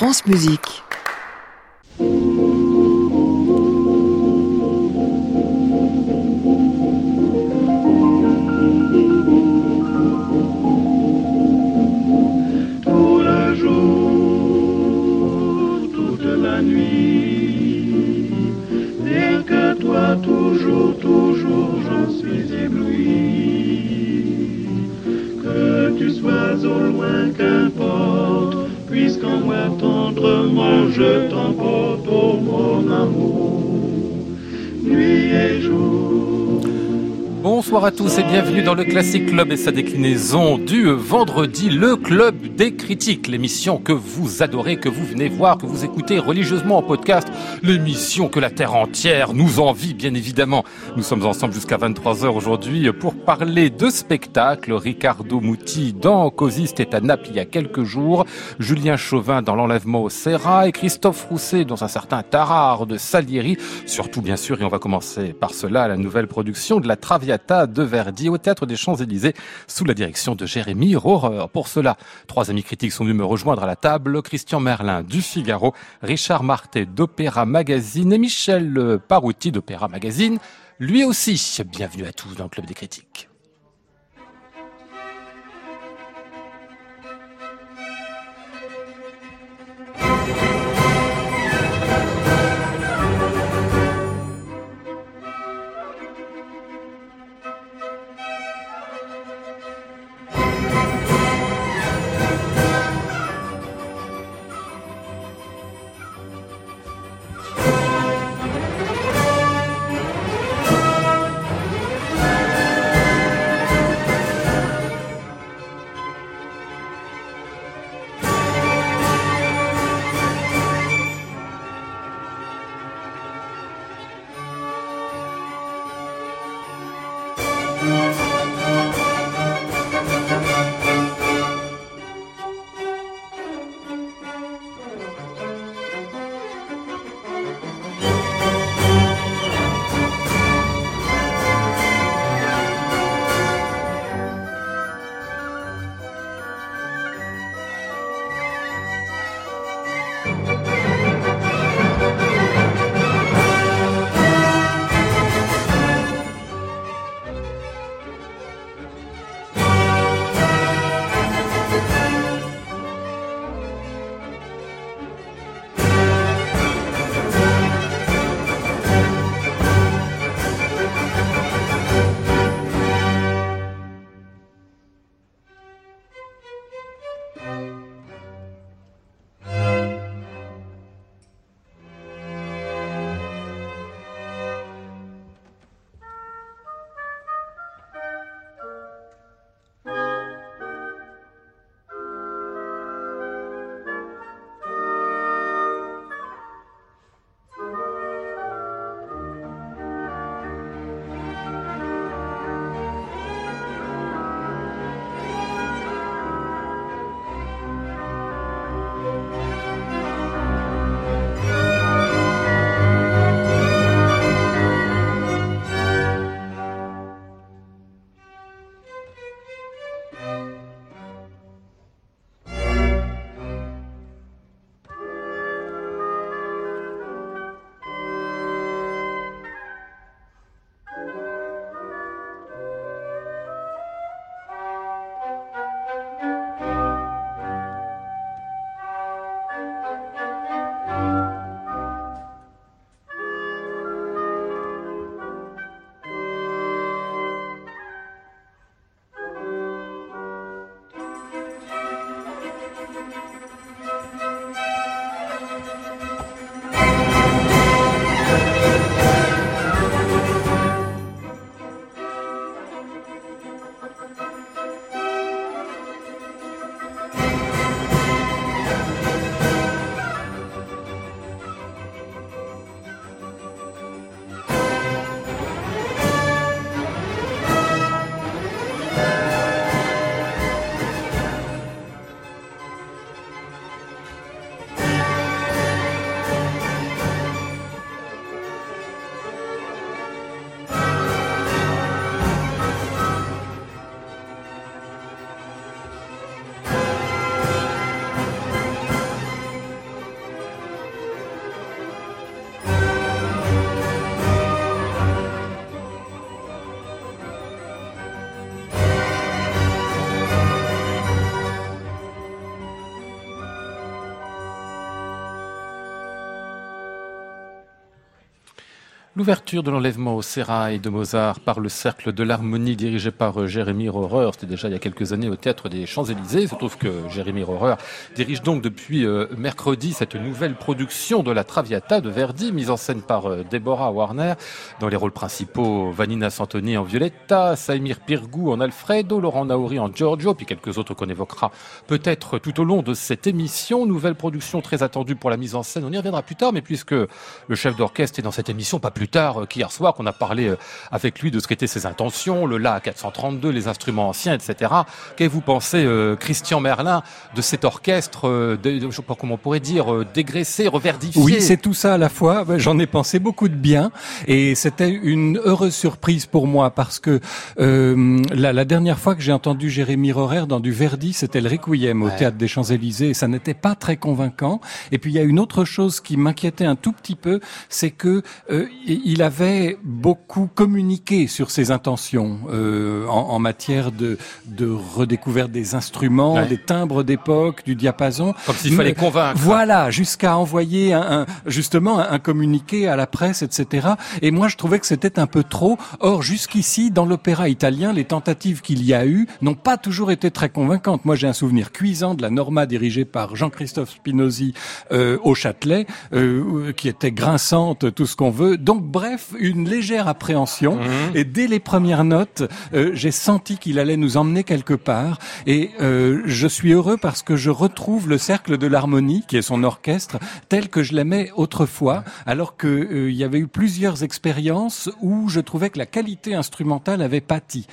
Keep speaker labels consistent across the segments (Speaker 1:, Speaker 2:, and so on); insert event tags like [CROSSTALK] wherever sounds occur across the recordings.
Speaker 1: France Musique.
Speaker 2: Moi tendrement je t'emporte, oh mon amour,
Speaker 3: Bonsoir à tous et bienvenue dans le Classic Club et sa déclinaison du vendredi, le Club des critiques, l'émission que vous adorez, que vous venez voir, que vous écoutez religieusement en podcast, l'émission que la terre entière nous envie bien évidemment. Nous sommes ensemble jusqu'à 23h aujourd'hui pour parler de spectacles. Ricardo Muti dans Cosiste est à Naples il y a quelques jours, Julien Chauvin dans l'enlèvement au Serra et Christophe Rousset dans un certain Tarare de Salieri, surtout bien sûr, et on va commencer par cela, la nouvelle production de la Traviata de Verdi au Théâtre des Champs-Élysées sous la direction de Jérémy Rohrer. Pour cela, trois amis critiques sont venus me rejoindre à la table. Christian Merlin du Figaro, Richard Martet d'Opéra Magazine et Michel Parouti d'Opéra Magazine. Lui aussi, bienvenue à tous dans le Club des critiques. L'ouverture de l'enlèvement au sérail de Mozart par le Cercle de l'Harmonie dirigé par euh, Jérémy Rohrer, c'était déjà il y a quelques années au Théâtre des Champs-Élysées. Il se trouve que Jérémy Rohrer dirige donc depuis euh, mercredi cette nouvelle production de la Traviata de Verdi, mise en scène par euh, Deborah Warner, dans les rôles principaux Vanina Santoni en Violetta, Saimir Pirgou en Alfredo, Laurent Naouri en Giorgio, puis quelques autres qu'on évoquera peut-être tout au long de cette émission. Nouvelle production très attendue pour la mise en scène, on y reviendra plus tard, mais puisque le chef d'orchestre est dans cette émission, pas plus tard euh, qu'hier soir, qu'on a parlé euh, avec lui de ce qu'étaient ses intentions, le La 432, les instruments anciens, etc. Qu'avez-vous pensé, euh, Christian Merlin, de cet orchestre, de, je sais pas comment on pourrait dire, dégraissé, reverdifié?
Speaker 4: Oui, c'est tout ça à la fois. J'en ai pensé beaucoup de bien et c'était une heureuse surprise pour moi parce que euh, la, la, dernière fois que j'ai entendu Jérémy Rorer dans du Verdi, c'était le Requiem au Théâtre des Champs-Élysées et ça n'était pas très convaincant. Et puis il y a une autre chose qui m'inquiétait un tout petit peu, c'est que euh, il avait beaucoup communiqué sur ses intentions euh, en, en, matière de, de redécouverte des instruments, des timbres d'époque, du diapason.
Speaker 3: Comme s'il fallait convaincre.
Speaker 4: Voilà, jusqu'à envoyer un, un, justement un, communiqué à la presse, etc. Et moi, je trouvais que c'était un peu trop. Or, jusqu'ici, dans l'opéra italien, les tentatives qu'il y a eu n'ont pas toujours été très convaincantes. Moi, j'ai un souvenir cuisant de la Norma dirigée par Jean-Christophe Spinozzi euh, au Châtelet, euh, qui était grinçante, tout ce qu'on veut. Donc, bref, une légère appréhension. Mmh. Et dès les premières notes, euh, j'ai senti qu'il allait nous emmener quelque part. Et euh, je suis heureux parce que je retrouve le cercle de l'harmonie, qui est son orchestre, tel que je l'aimais autrefois, alors qu'il euh, y avait eu plusieurs expériences où je trouvais que la qualité instrumentale avait pâti.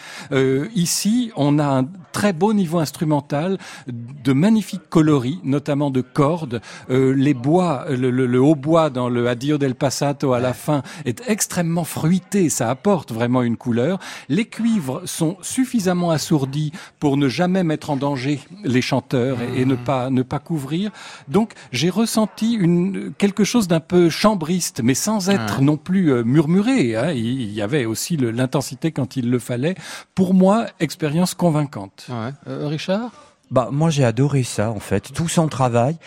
Speaker 4: Ici, on a un très beau niveau instrumental, de magnifiques coloris, notamment de cordes. Les bois, le, le, le hautbois dans le Addio del Passato à la fin est extrêmement fruité, ça apporte vraiment une couleur. Les cuivres sont suffisamment assourdis pour ne jamais mettre en danger les chanteurs et, et ne pas ne pas couvrir. Donc j'ai ressenti une quelque chose d'un peu chambriste, mais sans être non plus euh, murmuré. Hein. Il y avait aussi l'intensité quand il le fallait. Pour moi, expérience convaincante.
Speaker 3: Ouais. Euh, Richard?
Speaker 5: Bah, moi, j'ai adoré ça, en fait. Tout son travail,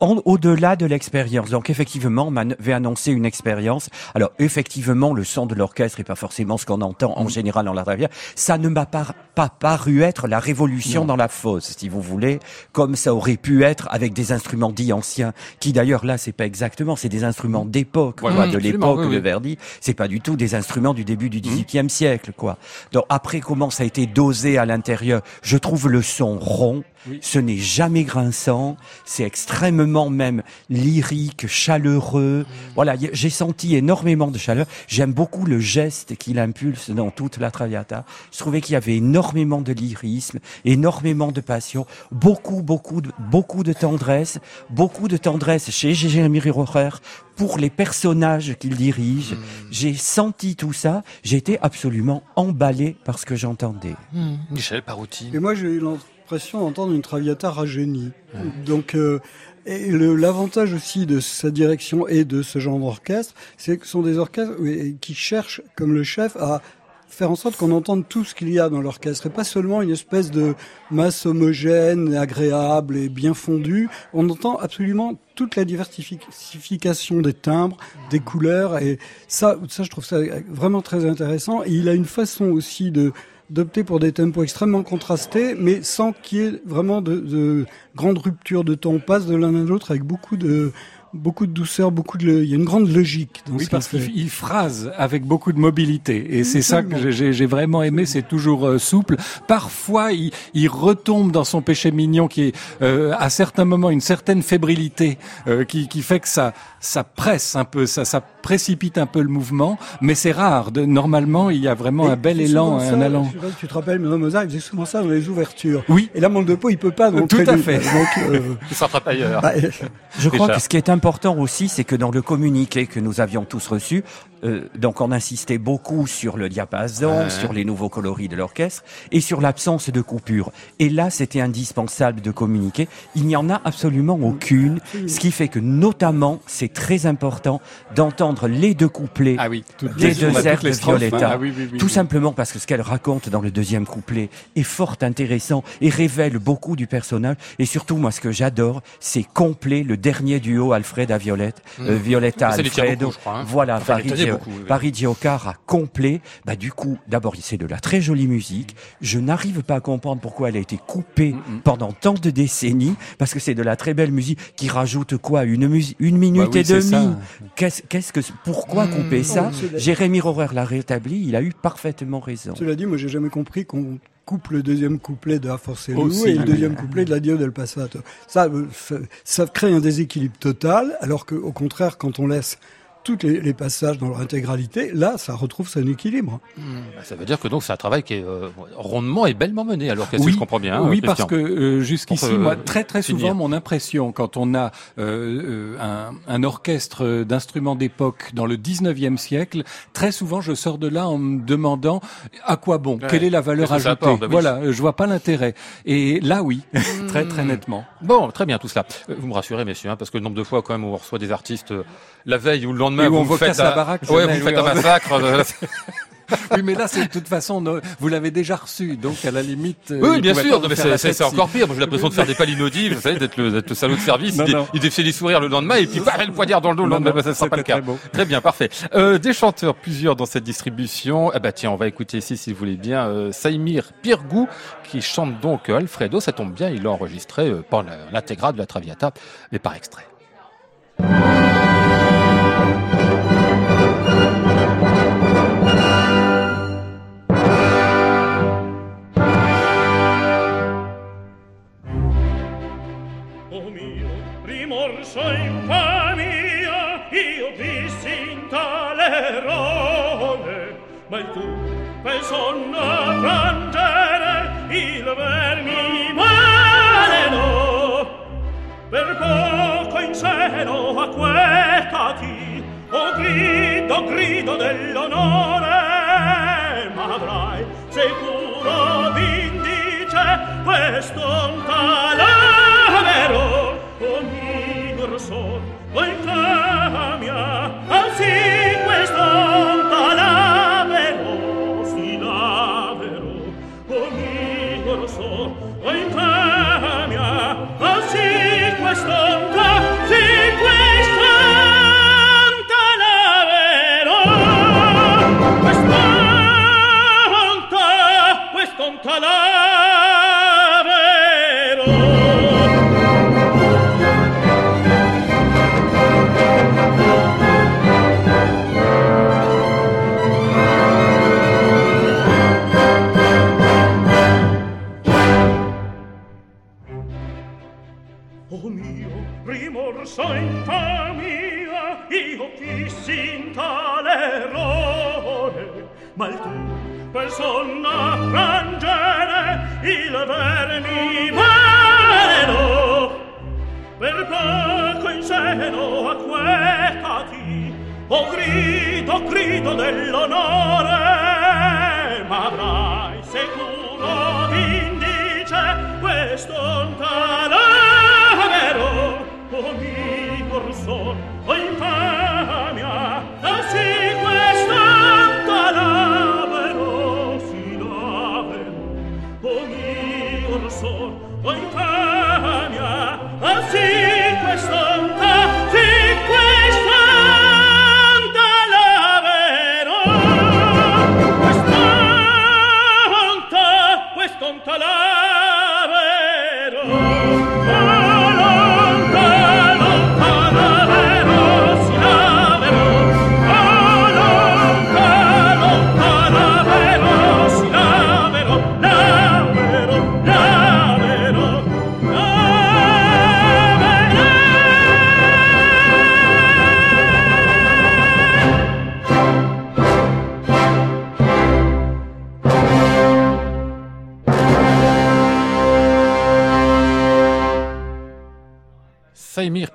Speaker 5: au-delà de l'expérience. Donc, effectivement, on m'avait annoncé une expérience. Alors, effectivement, le son de l'orchestre est pas forcément ce qu'on entend en mm. général dans la travière. Ça ne m'a pas, pas paru être la révolution non. dans la fosse, si vous voulez, comme ça aurait pu être avec des instruments dits anciens, qui d'ailleurs, là, c'est pas exactement, c'est des instruments d'époque,
Speaker 3: ouais,
Speaker 5: quoi,
Speaker 3: mmh,
Speaker 5: de l'époque
Speaker 3: oui,
Speaker 5: de
Speaker 3: oui.
Speaker 5: Verdi. C'est pas du tout des instruments du début du
Speaker 3: Mmh.
Speaker 5: XVIIIe siècle, quoi. Donc, après, comment ça a été dosé à l'intérieur, je trouve le son rond.
Speaker 4: Oui.
Speaker 5: Ce n'est jamais grinçant, c'est extrêmement même lyrique, chaleureux. Voilà, y- j'ai senti énormément de chaleur. J'aime beaucoup le geste qu'il impulse dans toute la Traviata. Je trouvais qu'il y avait énormément de lyrisme, énormément de passion, beaucoup, beaucoup, de, beaucoup de tendresse, beaucoup de tendresse chez Jérémy Rohrer pour les personnages qu'il dirige. J'ai senti tout ça. J'ai été absolument emballé par ce que j'entendais.
Speaker 3: Mmh. Michel Parouti.
Speaker 6: Et moi, j'ai eu l'impression d'entendre une Traviata rajeunie. Donc, euh, et le- l'avantage aussi de sa direction et de ce genre d'orchestre, c'est que ce sont des orchestres qui cherchent, comme le chef, à faire en sorte qu'on entende tout ce qu'il y a dans l'orchestre et pas seulement une espèce de masse homogène, agréable et bien fondue. On entend absolument toute la diversification des timbres, des couleurs et ça, ça je trouve ça vraiment très intéressant. Et il a une façon aussi de d'opter pour des tempos extrêmement contrastés, mais sans qu'il y ait vraiment de, de grandes ruptures de temps. On passe de l'un à l'autre avec beaucoup de beaucoup de douceur, beaucoup de, il y a une grande logique. Dans
Speaker 4: Oui,
Speaker 6: ce
Speaker 4: parce
Speaker 6: qu'il
Speaker 4: il phrase avec beaucoup de mobilité. Et c'est ça que j'ai- j'ai vraiment aimé, c'est toujours euh, souple. Parfois, il, il retombe dans son péché mignon qui est, euh, à certains moments, une certaine fébrilité euh, qui, qui fait que ça, ça presse un peu, ça, ça précipite un peu le mouvement. Mais c'est rare. De, normalement, il y a vraiment
Speaker 6: Et
Speaker 4: un bel élan, un allant.
Speaker 6: Je sais pas si tu te rappelles, mais Mozart, il faisait souvent ça dans les ouvertures.
Speaker 4: Oui.
Speaker 6: Et là, Mandelpo, il peut pas. Donc
Speaker 4: Tout à fait.
Speaker 6: Donc, euh,
Speaker 3: Il s'attrape ailleurs.
Speaker 6: bah,
Speaker 5: Je crois
Speaker 3: Richard.
Speaker 5: que ce qui est important aussi, c'est que dans le communiqué que nous avions tous reçu, euh, donc on insistait beaucoup sur le diapason,
Speaker 3: Ouais.
Speaker 5: sur les nouveaux coloris de l'orchestre et sur l'absence de coupure. Et là, c'était indispensable de communiquer. Il n'y en a absolument aucune, ce qui fait que notamment, c'est très important d'entendre les deux couplets
Speaker 3: Ah oui.
Speaker 4: Toutes
Speaker 5: Les
Speaker 4: les-
Speaker 5: deux
Speaker 4: on a
Speaker 5: cercles
Speaker 4: toutes les
Speaker 5: de Violetta.
Speaker 4: hein. Ah oui, oui, oui,
Speaker 5: Tout simplement parce que ce qu'elle raconte dans le deuxième couplet est fort intéressant et révèle beaucoup du personnage. Et surtout, moi, ce que j'adore, c'est complet le dernier duo Alfred à Violette, euh, Violetta
Speaker 3: Ça lui tient
Speaker 5: Alfredo.
Speaker 3: beaucoup, je crois, hein.
Speaker 5: Voilà,
Speaker 3: Enfin,
Speaker 5: par
Speaker 3: il tenait variait
Speaker 5: euh,
Speaker 3: beaucoup, oui.
Speaker 5: Paris Giocard à complet. Bah du coup, d'abord c'est de la très jolie musique. Je n'arrive pas à comprendre pourquoi elle a été coupée
Speaker 3: Mm,
Speaker 5: pendant tant de décennies, parce que c'est de la très belle musique qui rajoute quoi? Une minute
Speaker 4: Bah oui,
Speaker 5: et demie. Qu'est-ce que pourquoi couper ça?
Speaker 6: Oh,
Speaker 5: Jérémy Rorer l'a rétabli. Il a eu parfaitement raison.
Speaker 6: Cela dit, moi j'ai jamais compris qu'on coupe le deuxième couplet de A Force
Speaker 4: Aussi,
Speaker 6: et le deuxième couplet de la Dio del Passato. Ça, euh, ça, ça crée un déséquilibre total, alors qu'au contraire, quand on laisse tous les, les passages dans leur intégralité, là, ça retrouve son équilibre.
Speaker 3: Bah, Ça veut dire que donc c'est un travail qui est euh, rondement et bellement mené. Alors qu'est-ce que
Speaker 4: Oui,
Speaker 3: je comprends bien
Speaker 4: oui,
Speaker 3: Christian
Speaker 4: parce que euh, jusqu'ici,
Speaker 3: euh,
Speaker 4: moi, très très souvent, mon impression, quand on a euh, euh, un, un orchestre d'instruments d'époque dans le 19e siècle, très souvent, je sors de là en me demandant à quoi bon,
Speaker 3: Ouais.
Speaker 4: quelle est la valeur ajoutée?
Speaker 3: apporte, bah oui.
Speaker 4: Voilà, euh, je vois pas l'intérêt. Et là, oui, [LAUGHS] très très nettement.
Speaker 3: Bon, très bien tout cela. Euh, Vous me rassurez, messieurs, hein, parce que le nombre de fois quand même où on reçoit des artistes euh, la veille ou le lendemain, vous
Speaker 4: on vous
Speaker 3: faites
Speaker 4: la
Speaker 3: un-
Speaker 4: baraque,
Speaker 3: Ouais,
Speaker 4: Chanel,
Speaker 3: vous faites
Speaker 4: oui,
Speaker 3: un massacre. euh, [LAUGHS]
Speaker 4: Oui, mais là, c'est de toute façon, no- vous l'avez déjà reçu, donc à la limite. euh,
Speaker 3: oui, bien sûr. non, mais c'est-
Speaker 4: la
Speaker 3: encore pire. J'ai l'impression de faire des pas l'inaudible, vous savez, d'être le, salaud de service.
Speaker 4: Non,
Speaker 3: il,
Speaker 4: non.
Speaker 3: il défait les sourires le lendemain et puis bah, le poignard dans le dos le lendemain. Bah, ça sera pas le cas.
Speaker 4: très
Speaker 3: bien, parfait. Euh, des chanteurs, plusieurs dans cette distribution. Eh ben tiens, on va écouter ici, si vous voulez bien, euh, Saïmir Pirgou, qui chante donc euh, Alfredo. Ça tombe bien, il l'a enregistré euh, pas la- l'intégrale de la Traviata, mais par extrait.
Speaker 7: E infamia, io vissi in tale errore, ma il tu per sonno frangere il vermi maleno. Per poco in seno acquetati, o grido, grido dell'onore, ma avrai sicuro vindice questo un see O mio rimorso infamia, io fissi io tale errore. ma il tu, quel sonna frangere, il vermi vero. Per poco in seno acquetati, o grido, grido dell'onore, ma avrai sicuro vindice quest'onta o mi corso, o
Speaker 3: in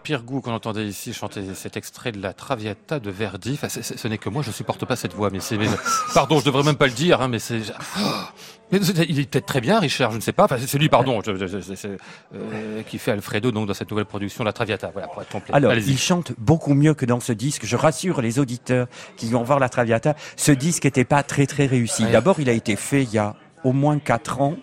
Speaker 3: Pirgou, qu'on entendait ici chanter cet extrait de la Traviata de Verdi. Enfin, ce n'est que moi, je supporte pas cette voix, mais c'est, [LAUGHS] pardon, je devrais même pas le dire, hein, mais c'est, mais il est peut-être très bien, Richard, je ne sais pas. Enfin, c'est lui, pardon, je- je- je- c'est, euh, qui fait Alfredo, donc, dans cette nouvelle production, la Traviata. Voilà, pour être complet.
Speaker 5: Alors, il chante beaucoup mieux que dans ce disque. Je rassure les auditeurs qui vont voir la Traviata. Ce disque n'était pas très très réussi. D'abord, il a été fait il y a au moins quatre ans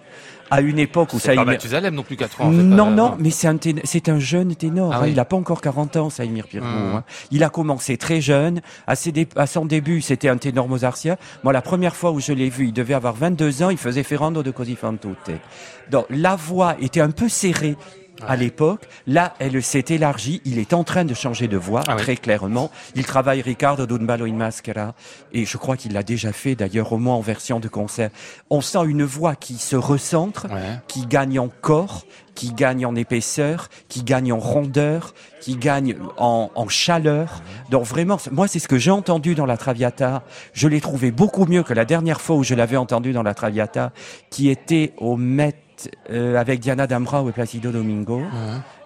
Speaker 5: à une époque où Saïmir...
Speaker 3: Mathusalem non plus 4 ans.
Speaker 5: Non, non, mais c'est un, ténor- c'est un jeune ténor.
Speaker 3: Ah
Speaker 5: hein.
Speaker 3: oui.
Speaker 5: Il n'a pas encore 40 ans, Saïmir Pirgo.
Speaker 3: Hum.
Speaker 5: hein. Il a commencé très jeune. À, ses dé- à son début, c'était un ténor mozartien. Moi, la première fois où je l'ai vu, il devait avoir 22 ans. Il faisait Ferrando de Così fan tutte. Donc, la voix était un peu serrée. À l'époque, là, elle s'est élargie. Il est en train de changer de voix,
Speaker 3: Ah oui.
Speaker 5: très clairement. Il travaille Ricardo d'un ballo in maschera. Et je crois qu'il l'a déjà fait, d'ailleurs, au moins en version de concert. On sent une voix qui se recentre
Speaker 3: Ouais.
Speaker 5: qui gagne en corps, qui gagne en épaisseur, qui gagne en rondeur, qui gagne en, en chaleur. Donc vraiment, moi c'est ce que j'ai entendu dans la Traviata. Je l'ai trouvé beaucoup mieux que la dernière fois où je l'avais entendu dans la Traviata, qui était au Euh, avec Diana Dambrau et Placido Domingo.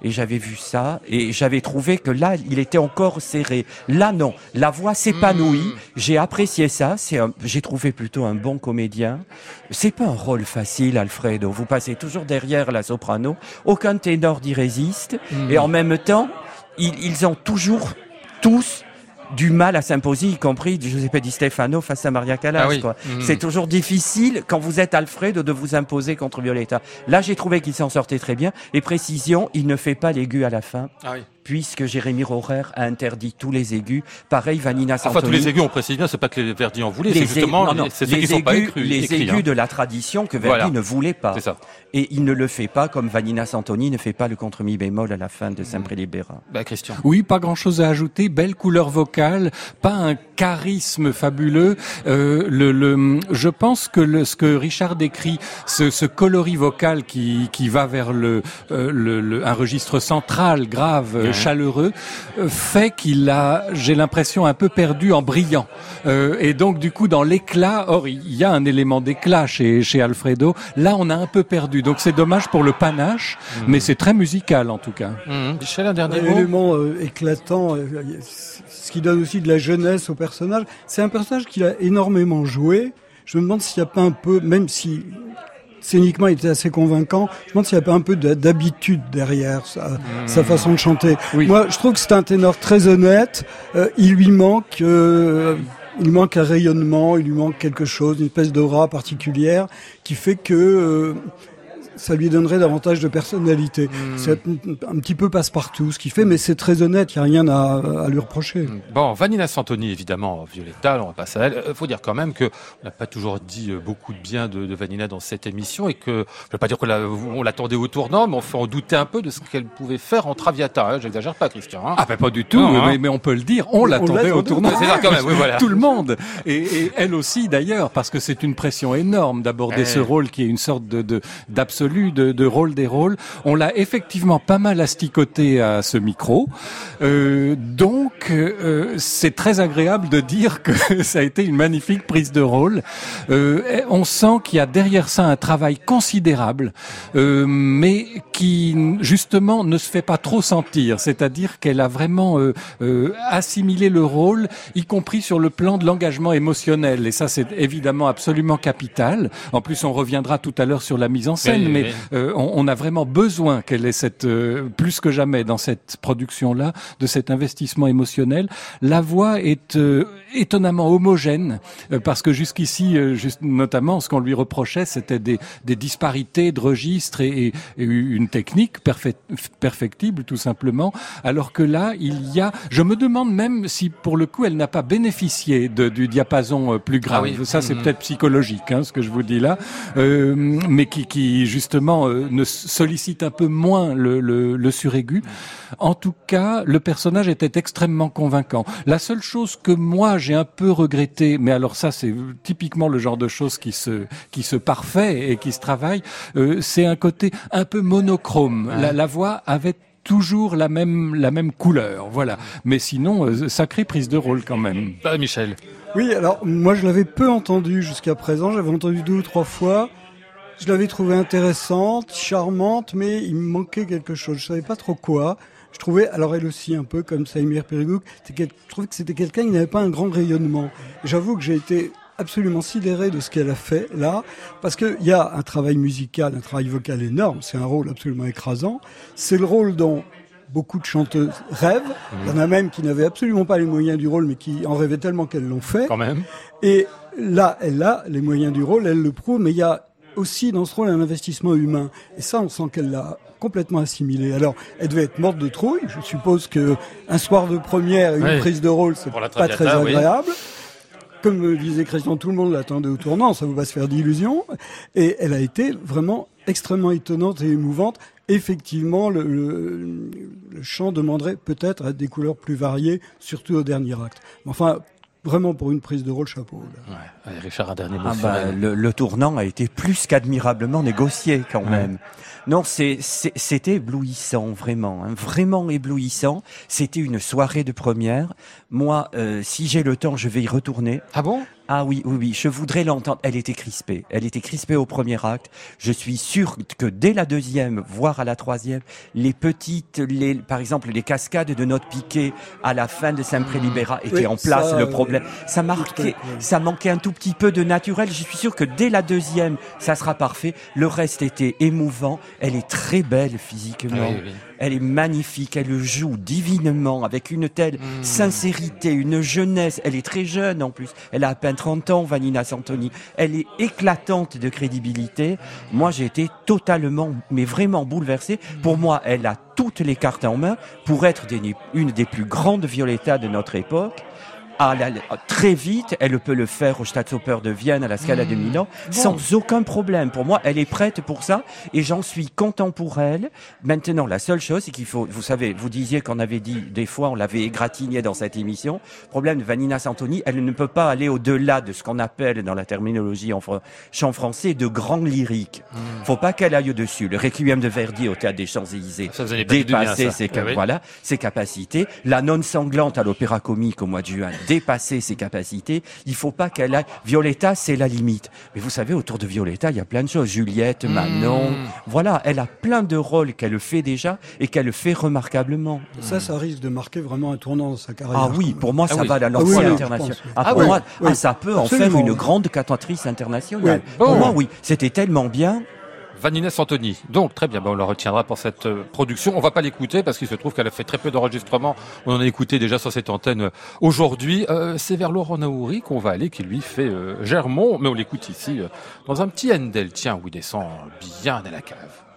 Speaker 5: Et j'avais vu ça et j'avais trouvé que là, il était encore serré. Là, non. La voix s'épanouit. J'ai apprécié ça. C'est un- j'ai trouvé plutôt un bon comédien. C'est pas un rôle facile, Alfredo. Vous passez toujours derrière la soprano. Aucun ténor n'y résiste. Et en même temps, ils, ils ont toujours tous du mal à s'imposer, y compris Giuseppe Di Stefano face à Maria Callas.
Speaker 3: Ah oui. Mhm.
Speaker 5: C'est toujours difficile quand vous êtes Alfredo de vous imposer contre Violetta. Là, j'ai trouvé qu'il s'en sortait très bien. Et précision, il ne fait pas l'aigu à la fin
Speaker 3: Ah oui.
Speaker 5: Puisque Jérémy Rohrer a interdit tous les aigus. Pareil, Vanina Santoni.
Speaker 3: Enfin, tous les aigus, on précise bien, c'est pas que les Verdi en voulaient, c'est
Speaker 5: Les
Speaker 3: justement,
Speaker 5: aigus- non, non,
Speaker 3: les- c'est ceux
Speaker 5: les
Speaker 3: qui sont pas
Speaker 5: aigus-
Speaker 3: écrits.
Speaker 5: les
Speaker 3: écrits,
Speaker 5: aigus
Speaker 3: hein.
Speaker 5: de la tradition que Verdi
Speaker 3: Voilà.
Speaker 5: ne voulait pas.
Speaker 3: C'est ça.
Speaker 5: Et il ne le fait pas comme Vanina Santoni ne fait pas le contre mi bémol à la fin de Sempre Libera.
Speaker 3: Bah, Christian.
Speaker 4: Oui, pas grand-chose à ajouter. Belle couleur vocale, pas un charisme fabuleux. Euh, le, le, je pense que le, ce que Richard décrit, ce, ce coloris vocal qui, qui va vers le, euh, le, le- un registre central, grave, euh,
Speaker 3: Ouais.
Speaker 4: chaleureux, euh, fait qu'il a, j'ai l'impression, un peu perdu en brillant. Euh, et donc, du coup, dans l'éclat, or, il y a un élément d'éclat chez, chez Alfredo. Là, on a un peu perdu. Donc, c'est dommage pour le panache, mais c'est très musical, en tout cas.
Speaker 3: Mhm. Michel, un dernier
Speaker 6: Un
Speaker 3: mot
Speaker 6: élément euh, éclatant, euh, ce qui donne aussi de la jeunesse au personnage. C'est un personnage qu'il a énormément joué. Je me demande s'il n'y a pas un peu, même si scéniquement il était assez convaincant, je me demande s'il n'y a pas un peu de- d'habitude derrière sa, sa façon de chanter.
Speaker 4: Oui.
Speaker 6: Moi, je trouve que c'est un ténor très honnête. Euh, il lui manque, euh, il lui manque un rayonnement, il lui manque quelque chose, une espèce d'aura particulière qui fait que euh, ça lui donnerait davantage de personnalité. C'est un, petit peu passe-partout ce qu'il fait, mais c'est très honnête, il n'y a rien à, à lui reprocher.
Speaker 3: Bon, Vanina Santoni, évidemment, Violetta, on passe à elle. Euh, faut dire quand même que on n'a pas toujours dit euh, beaucoup de bien de, de Vanina dans cette émission et que, je veux pas dire qu'on l'a- on l'attendait au tournant, mais on fait en douter un peu de ce qu'elle pouvait faire en Traviata. Hein. J'exagère pas, Christian. Hein.
Speaker 4: Ah ben pas du tout,
Speaker 3: Non, hein.
Speaker 4: mais, mais on peut le dire, on l'attendait
Speaker 6: l'attendait.
Speaker 4: au tournant.
Speaker 3: C'est ça, quand même, oui, voilà. [LAUGHS]
Speaker 4: Tout le monde. Et, et elle aussi d'ailleurs, parce que c'est une pression énorme d'aborder
Speaker 3: Ouais.
Speaker 4: ce rôle qui est une sorte de de- de, rôle des rôles. On l'a effectivement pas mal asticoté à ce micro. Euh, donc euh, c'est très agréable de dire que [LAUGHS] ça a été une magnifique prise de rôle. Euh, on sent qu'il y a derrière ça un travail considérable, euh, mais qui justement ne se fait pas trop sentir. C'est-à-dire qu'elle a vraiment euh, euh, assimilé le rôle, y compris sur le plan de l'engagement émotionnel. Et ça, c'est évidemment absolument capital. En plus, on reviendra tout à l'heure sur la mise en scène, mais euh, on, on a vraiment besoin qu'elle ait cette, euh, plus que jamais dans cette production-là, de cet investissement émotionnel. La voix est euh, étonnamment homogène, euh, parce que jusqu'ici, euh, juste, notamment, ce qu'on lui reprochait, c'était des, des disparités de registres et, et- et une technique perfect- perfectible, tout simplement. Alors que là, il y a, je me demande même si, pour le coup, elle n'a pas bénéficié de, du diapason euh, plus grave.
Speaker 3: Ah oui.
Speaker 4: Ça, c'est
Speaker 3: Mhm.
Speaker 4: peut-être psychologique, hein, ce que je vous dis là, euh, mais qui, qui justement euh, ne sollicite un peu moins le, le, le suraigu. En tout cas, le personnage était extrêmement convaincant. La seule chose que moi j'ai un peu regretté, mais alors ça c'est typiquement le genre de choses qui se qui se parfait et qui se travaille, euh, c'est un côté un peu monochrome. La, la voix avait toujours la même la même couleur, voilà. Mais sinon, euh, sacrée prise de rôle quand même.
Speaker 3: Bah, Michel.
Speaker 6: Oui, alors moi je l'avais peu entendu jusqu'à présent, j'avais entendu deux ou trois fois. Je l'avais trouvée intéressante, charmante, mais il me manquait quelque chose. Je savais pas trop quoi. Je trouvais, alors elle aussi un peu comme Saïmir quel- je trouvais que c'était quelqu'un qui n'avait pas un grand rayonnement. J'avoue que j'ai été absolument sidéré de ce qu'elle a fait là, parce qu'il y a un travail musical, un travail vocal énorme, c'est un rôle absolument écrasant. C'est le rôle dont beaucoup de chanteuses rêvent. Il y en a même qui n'avaient absolument pas les moyens du rôle, mais qui en rêvaient tellement qu'elles l'ont fait.
Speaker 3: Quand même.
Speaker 6: Et là, elle a les moyens du rôle, elle le prouve, mais il y a aussi dans ce rôle un investissement humain. Et ça, on sent qu'elle l'a complètement assimilé. Alors, elle devait être morte de trouille. Je suppose que un soir de première, une
Speaker 3: Oui.
Speaker 6: prise de rôle, c'est pas très
Speaker 3: oui.
Speaker 6: agréable. Comme le disait Christian, tout le monde l'attendait au tournant, ça ne faut pas se faire d'illusions. Et elle a été vraiment extrêmement étonnante et émouvante. Effectivement, le, le, le chant demanderait peut-être des couleurs plus variées, surtout au dernier acte. Mais enfin, vraiment pour une prise de rôle, chapeau. là.
Speaker 3: Ouais. Allez, Richard, un dernier mot
Speaker 5: Ah bah, le, le tournant a été plus qu'admirablement négocié quand même. Non, c'est c'est- c'était éblouissant, vraiment, hein, vraiment éblouissant. C'était une soirée de première. Moi, euh, si j'ai le temps, je vais y retourner.
Speaker 3: Ah bon?
Speaker 5: Ah oui, oui, oui, je voudrais l'entendre. Elle était crispée. Elle était crispée au premier acte. Je suis sûr que dès la deuxième, voire à la troisième, les petites, les, par exemple, les cascades de notes piquées à la fin de Saint-Prélibéra étaient
Speaker 6: Oui,
Speaker 5: en place.
Speaker 6: ça,
Speaker 5: le
Speaker 6: euh,
Speaker 5: problème, ça marquait, ça manquait un tout petit peu de naturel. Je suis sûr que dès la deuxième, ça sera parfait. Le reste était émouvant. Elle est très belle physiquement.
Speaker 3: Oui, oui.
Speaker 5: Elle est magnifique, elle joue divinement avec une telle
Speaker 3: Hmm.
Speaker 5: sincérité, une jeunesse. Elle est très jeune en plus. Elle a à peine 30 ans, Vanina Santoni. Elle est éclatante de crédibilité. Moi, j'ai été totalement, mais vraiment bouleversé. Pour moi, elle a toutes les cartes en main pour être des- une des plus grandes Violetta de notre époque. À la- très vite, elle peut le faire au Staatsoper de Vienne, à la Scala de Milan, sans aucun problème. Pour moi, elle est prête pour ça et j'en suis content pour elle. Maintenant, la seule chose, c'est qu'il faut, vous savez, vous disiez qu'on avait dit, des fois, on l'avait égratigné dans cette émission. Problème de Vanina Santoni, elle ne peut pas aller au-delà de ce qu'on appelle dans la terminologie en fr- chant français de grand lyrique. Faut pas qu'elle aille au-dessus. Le Requiem de Verdi au théâtre des Champs-Élysées dépasser ses,
Speaker 3: Ah oui.
Speaker 5: voilà, ses capacités. La nonne sanglante à l'opéra comique au mois de juin, dépasser ses capacités. Il faut pas qu'elle aille. Violetta, c'est la limite. Mais vous savez, autour de Violetta, il y a plein de choses. Juliette, Manon. Voilà, elle a plein de rôles qu'elle fait déjà et qu'elle fait remarquablement.
Speaker 6: Ça, ça risque de marquer vraiment un tournant dans sa carrière.
Speaker 5: Ah oui, pour moi,
Speaker 3: Ah
Speaker 5: ça va la
Speaker 6: Ah oui,
Speaker 5: internationale.
Speaker 6: pense, oui.
Speaker 5: Ah,
Speaker 3: Ah
Speaker 5: pour
Speaker 3: oui,
Speaker 5: moi, ah, ça peut en faire une grande cantatrice internationale.
Speaker 6: Oui.
Speaker 5: Pour moi, oui. C'était tellement bien.
Speaker 3: Vanina Santoni. Donc très bien, ben, on la retiendra pour cette euh, production. On va pas l'écouter parce qu'il se trouve qu'elle a fait très peu d'enregistrements. On en a écouté déjà sur cette antenne euh, aujourd'hui. Euh, c'est vers Laurent Naouri qu'on va aller, qui lui fait euh, Germont, mais on l'écoute ici dans un petit Handel, tiens, où il descend bien à la cave.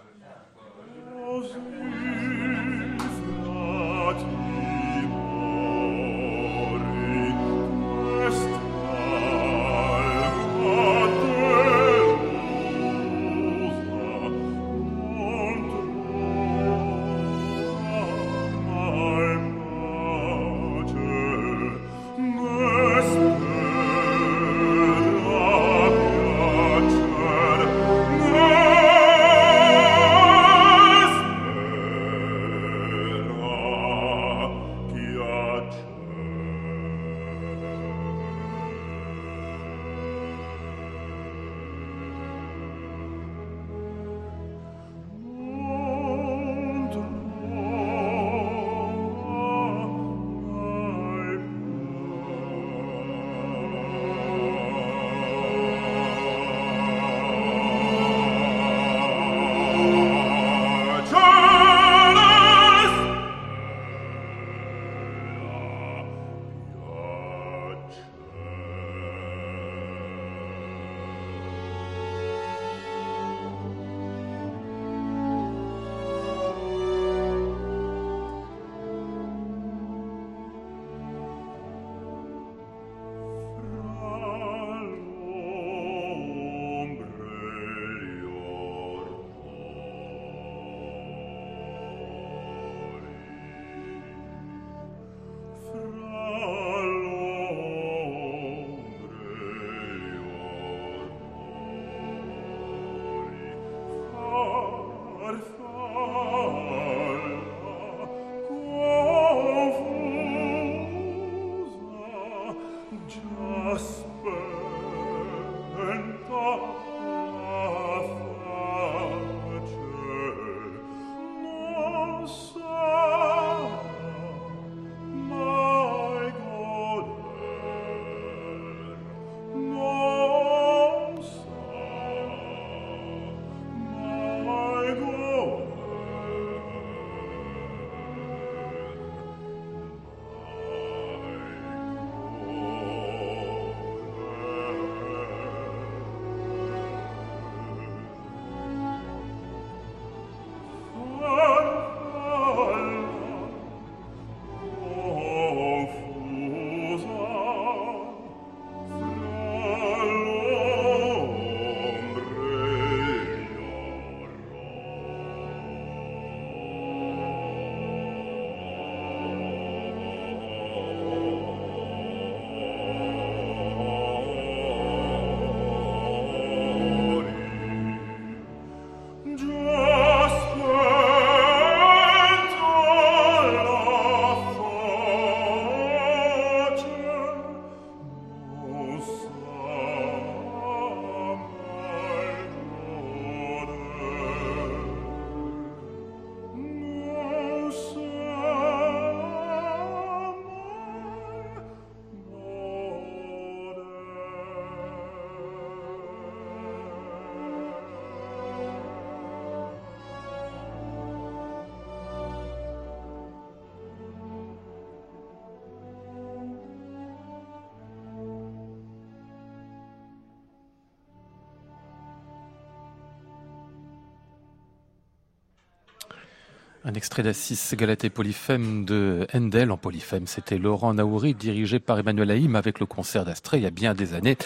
Speaker 3: Un extrait d'Assis Galatée Polyphème de Handel en Polyphème. C'était Laurent Naouri dirigé par Emmanuel Haïm avec le concert d'Astrée il y a bien des années.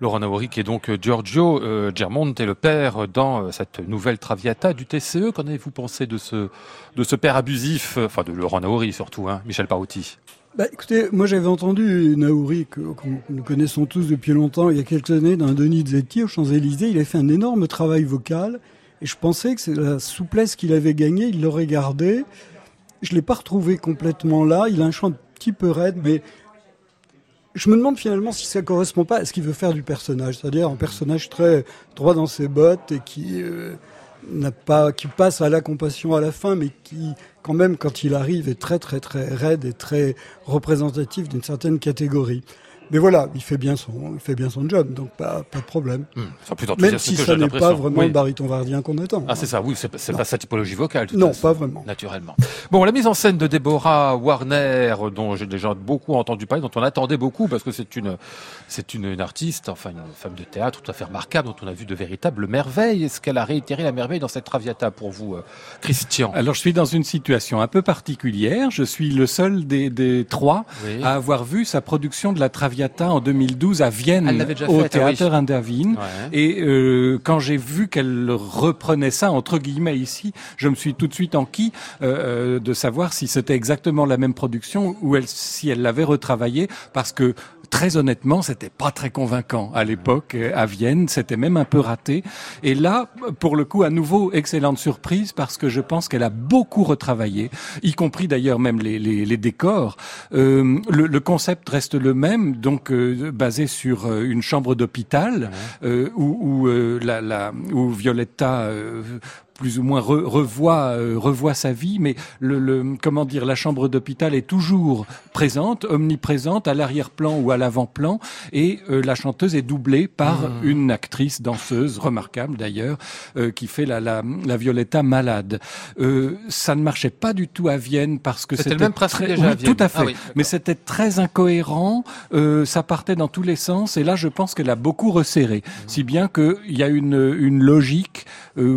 Speaker 3: Laurent Naouri qui est donc Giorgio euh, Germonte le père dans euh, cette nouvelle Traviata du TCE. Qu'en avez-vous pensé de ce, de ce père abusif, euh, enfin de Laurent Naouri surtout, hein, Michel Parouti?
Speaker 6: Bah, écoutez, moi j'avais entendu Naouri, que, nous connaissons tous depuis longtemps, il y a quelques années, d'un Denis Zetti aux Champs-Élysées. Il a fait un énorme travail vocal. Et je pensais que c'est la souplesse qu'il avait gagnée, il l'aurait gardé. Je l'ai pas retrouvé complètement là. Il a un chant un petit peu raide, mais je me demande finalement si ça correspond pas à ce qu'il veut faire du personnage, c'est-à-dire un personnage très droit dans ses bottes et qui euh, n'a pas, qui passe à la compassion à la fin, mais qui, quand même, quand il arrive, est très très très raide et très représentatif d'une certaine catégorie. Mais voilà, il fait bien son, il fait bien son job, donc pas, pas de problème.
Speaker 3: Hmm.
Speaker 6: Même si ça n'est pas vraiment le baryton vardien qu'on attend.
Speaker 3: Ah, c'est ça, oui, c'est pas sa typologie vocale.
Speaker 6: non, pas vraiment.
Speaker 3: Naturellement. Bon, la mise en scène de Deborah Warner, dont j'ai déjà beaucoup entendu parler, dont on attendait beaucoup, parce que c'est une, c'est une, une, artiste, enfin une femme de théâtre tout à fait remarquable, dont on a vu de véritables merveilles. Est-ce qu'elle a réitéré la merveille dans cette Traviata pour vous, euh, Christian?
Speaker 4: Alors, je suis dans une situation un peu particulière. Je suis le seul des, des trois à avoir vu sa production de la Traviata en 2012 à Vienne au théâtre Indavine. Et euh, quand j'ai vu qu'elle reprenait ça entre guillemets ici, je me suis tout de suite enquis euh, euh, de savoir si c'était exactement la même production ou elle, si elle l'avait retravaillé parce que très honnêtement, c'était pas très convaincant à l'époque à Vienne. C'était même un peu raté. Et là, pour le coup, à nouveau, excellente surprise parce que je pense qu'elle a beaucoup retravaillé, y compris d'ailleurs même les, les, les décors. Euh, le, le, concept reste le même, donc euh, basé sur euh, une chambre d'hôpital euh, où, où, euh, la, la, où Violetta plus ou moins revoit euh, revoit sa vie, mais le, le comment dire la chambre d'hôpital est toujours présente, omniprésente à l'arrière-plan ou à l'avant-plan, et euh, la chanteuse est doublée par mmh. une actrice danseuse remarquable d'ailleurs euh, qui fait la, la, la Violetta malade. ça ne marchait pas du tout à Vienne parce que
Speaker 3: c'était même presque déjà
Speaker 4: oui, tout à fait, ah mais c'était très incohérent, ça partait dans tous les sens, et là je pense qu'elle a beaucoup resserré, mmh. si bien qu'il y a une une logique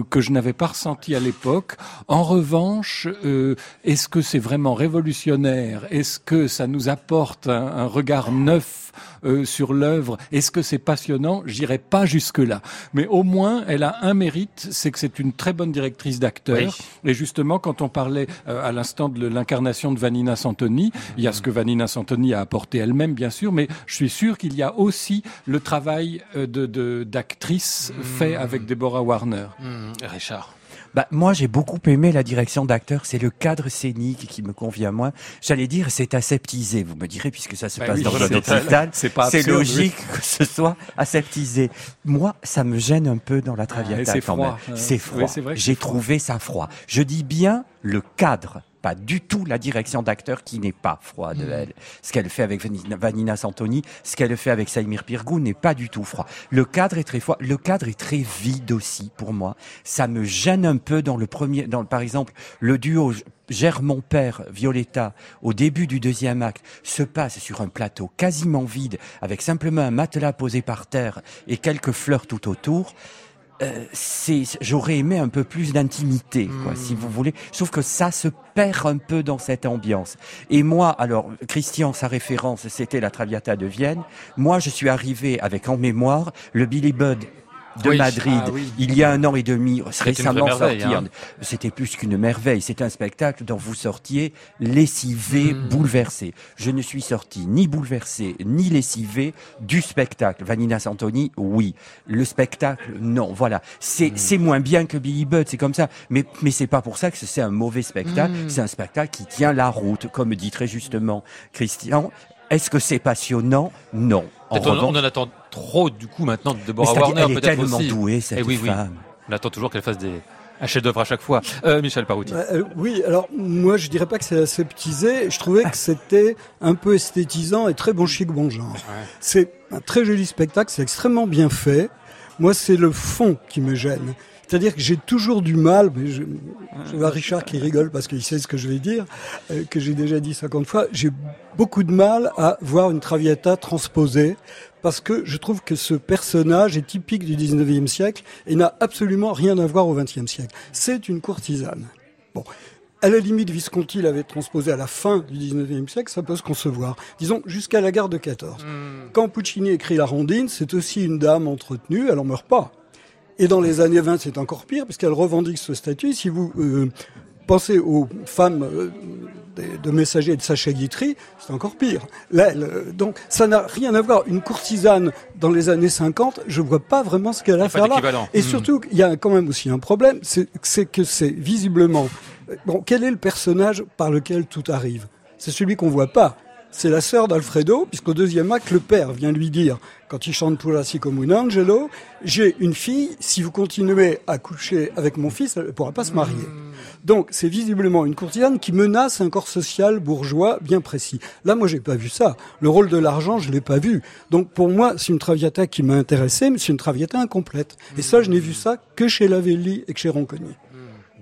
Speaker 4: que je n'avais pas ressenti à l'époque. En revanche, euh, est-ce que c'est vraiment révolutionnaire? Est-ce que ça nous apporte un, un regard neuf euh, sur l'œuvre? Est-ce que c'est passionnant? J'irai pas jusque-là. Mais au moins, elle a un mérite, c'est que c'est une très bonne directrice d'acteurs. Oui. Et justement, quand on parlait euh, à l'instant de l'incarnation de Vanina Santoni, il y a ce que Vanina Santoni a apporté elle-même, bien sûr, mais je suis sûr qu'il y a aussi le travail de d'actrice mmh. fait avec Deborah Warner.
Speaker 3: Mmh. Richard.
Speaker 5: Bah, moi, j'ai beaucoup aimé la direction d'acteur. C'est le cadre scénique qui me convient moins. J'allais dire, c'est aseptisé. Vous me direz, puisque ça se bah passe oui, dans un hôpital. C'est logique oui. que ce soit aseptisé. Moi, ça me gêne un peu dans la Traviata.
Speaker 4: Ah, c'est froid.
Speaker 5: C'est froid. Oui, j'ai trouvé ça froid. Je dis bien le cadre pas du tout la direction d'acteur qui n'est pas froide, mmh. elle. Ce qu'elle fait avec Vanina Santoni, ce qu'elle fait avec Saïmir Pirgou n'est pas du tout froid. Le cadre est très froid. Le cadre est très vide aussi pour moi. Ça me gêne un peu dans le premier, dans par exemple le duo Gère mon père, Violetta, au début du deuxième acte, se passe sur un plateau quasiment vide, avec simplement un matelas posé par terre et quelques fleurs tout autour. Euh, c'est, j'aurais aimé un peu plus d'intimité, quoi, si vous voulez. Sauf que ça se perd un peu dans cette ambiance. Et moi, alors, Christian, sa référence, c'était la Traviata de Vienne. Moi, je suis arrivé avec en mémoire le Billy Budd de oui, Madrid ah, oui. il y a un an et demi, récemment sorti. Hein. C'était plus qu'une merveille. C'est un spectacle dont vous sortiez lessivé, mmh. bouleversé. Je ne suis sorti ni bouleversé ni lessivé du spectacle. Vanina Santoni, oui. Le spectacle, non. Voilà. C'est mmh. moins bien que Billy Budd, c'est comme ça. Mais mais c'est pas pour ça que c'est un mauvais spectacle. Mmh. C'est un spectacle qui tient la route, comme dit très justement Christian. Est-ce que c'est passionnant Non.
Speaker 3: En revanche, on en attend trop du coup maintenant de Deborah Warner
Speaker 5: peut-être tellement aussi. douée cette
Speaker 3: Et eh oui,
Speaker 5: femme.
Speaker 3: Oui. On attend toujours qu'elle fasse des un chef-d'œuvre à chaque fois. Euh, Michel Parouti.
Speaker 6: Euh, oui, alors moi je dirais pas que c'est aseptisé. Je trouvais que c'était un peu esthétisant et très bon chic, bon genre. Ouais. C'est un très joli spectacle, c'est extrêmement bien fait. Moi, c'est le fond qui me gêne. C'est-à-dire que j'ai toujours du mal, mais je, je vois Richard qui rigole parce qu'il sait ce que je vais dire, euh, que j'ai déjà dit 50 fois, j'ai beaucoup de mal à voir une Traviata transposée parce que je trouve que ce personnage est typique du 19e siècle et n'a absolument rien à voir au 20e siècle. C'est une courtisane. Bon. à la limite, Visconti l'avait transposé à la fin du 19e siècle, ça peut se concevoir. Disons, jusqu'à la gare de 14. Quand Puccini écrit La Rondine, c'est aussi une dame entretenue, elle en meurt pas. Et dans les années 20, c'est encore pire, puisqu'elle revendique ce statut. Si vous euh, pensez aux femmes euh, de, messagers de Sacha Guitry, c'est encore pire. Là, euh, donc, ça n'a rien à voir. Une courtisane dans les années 50, je vois pas vraiment ce qu'elle a à faire là. Et
Speaker 3: Hmm.
Speaker 6: surtout, il y a quand même aussi un problème, c'est c'est que c'est visiblement... Bon, quel est le personnage par lequel tout arrive? C'est celui qu'on voit pas. C'est la sœur d'Alfredo, puisqu'au deuxième acte, le père vient lui dire, quand il chante Pulasi comme un angelo, j'ai une fille, si vous continuez à coucher avec mon fils, elle ne pourra pas se marier. Donc, c'est visiblement une courtisane qui menace un corps social bourgeois bien précis. Là, moi, j'ai pas vu ça. Le rôle de l'argent, je l'ai pas vu. Donc, pour moi, c'est une traviata qui m'a intéressé, mais c'est une traviata incomplète. Et ça, je n'ai vu ça que chez Lavelli et que chez Ronconi.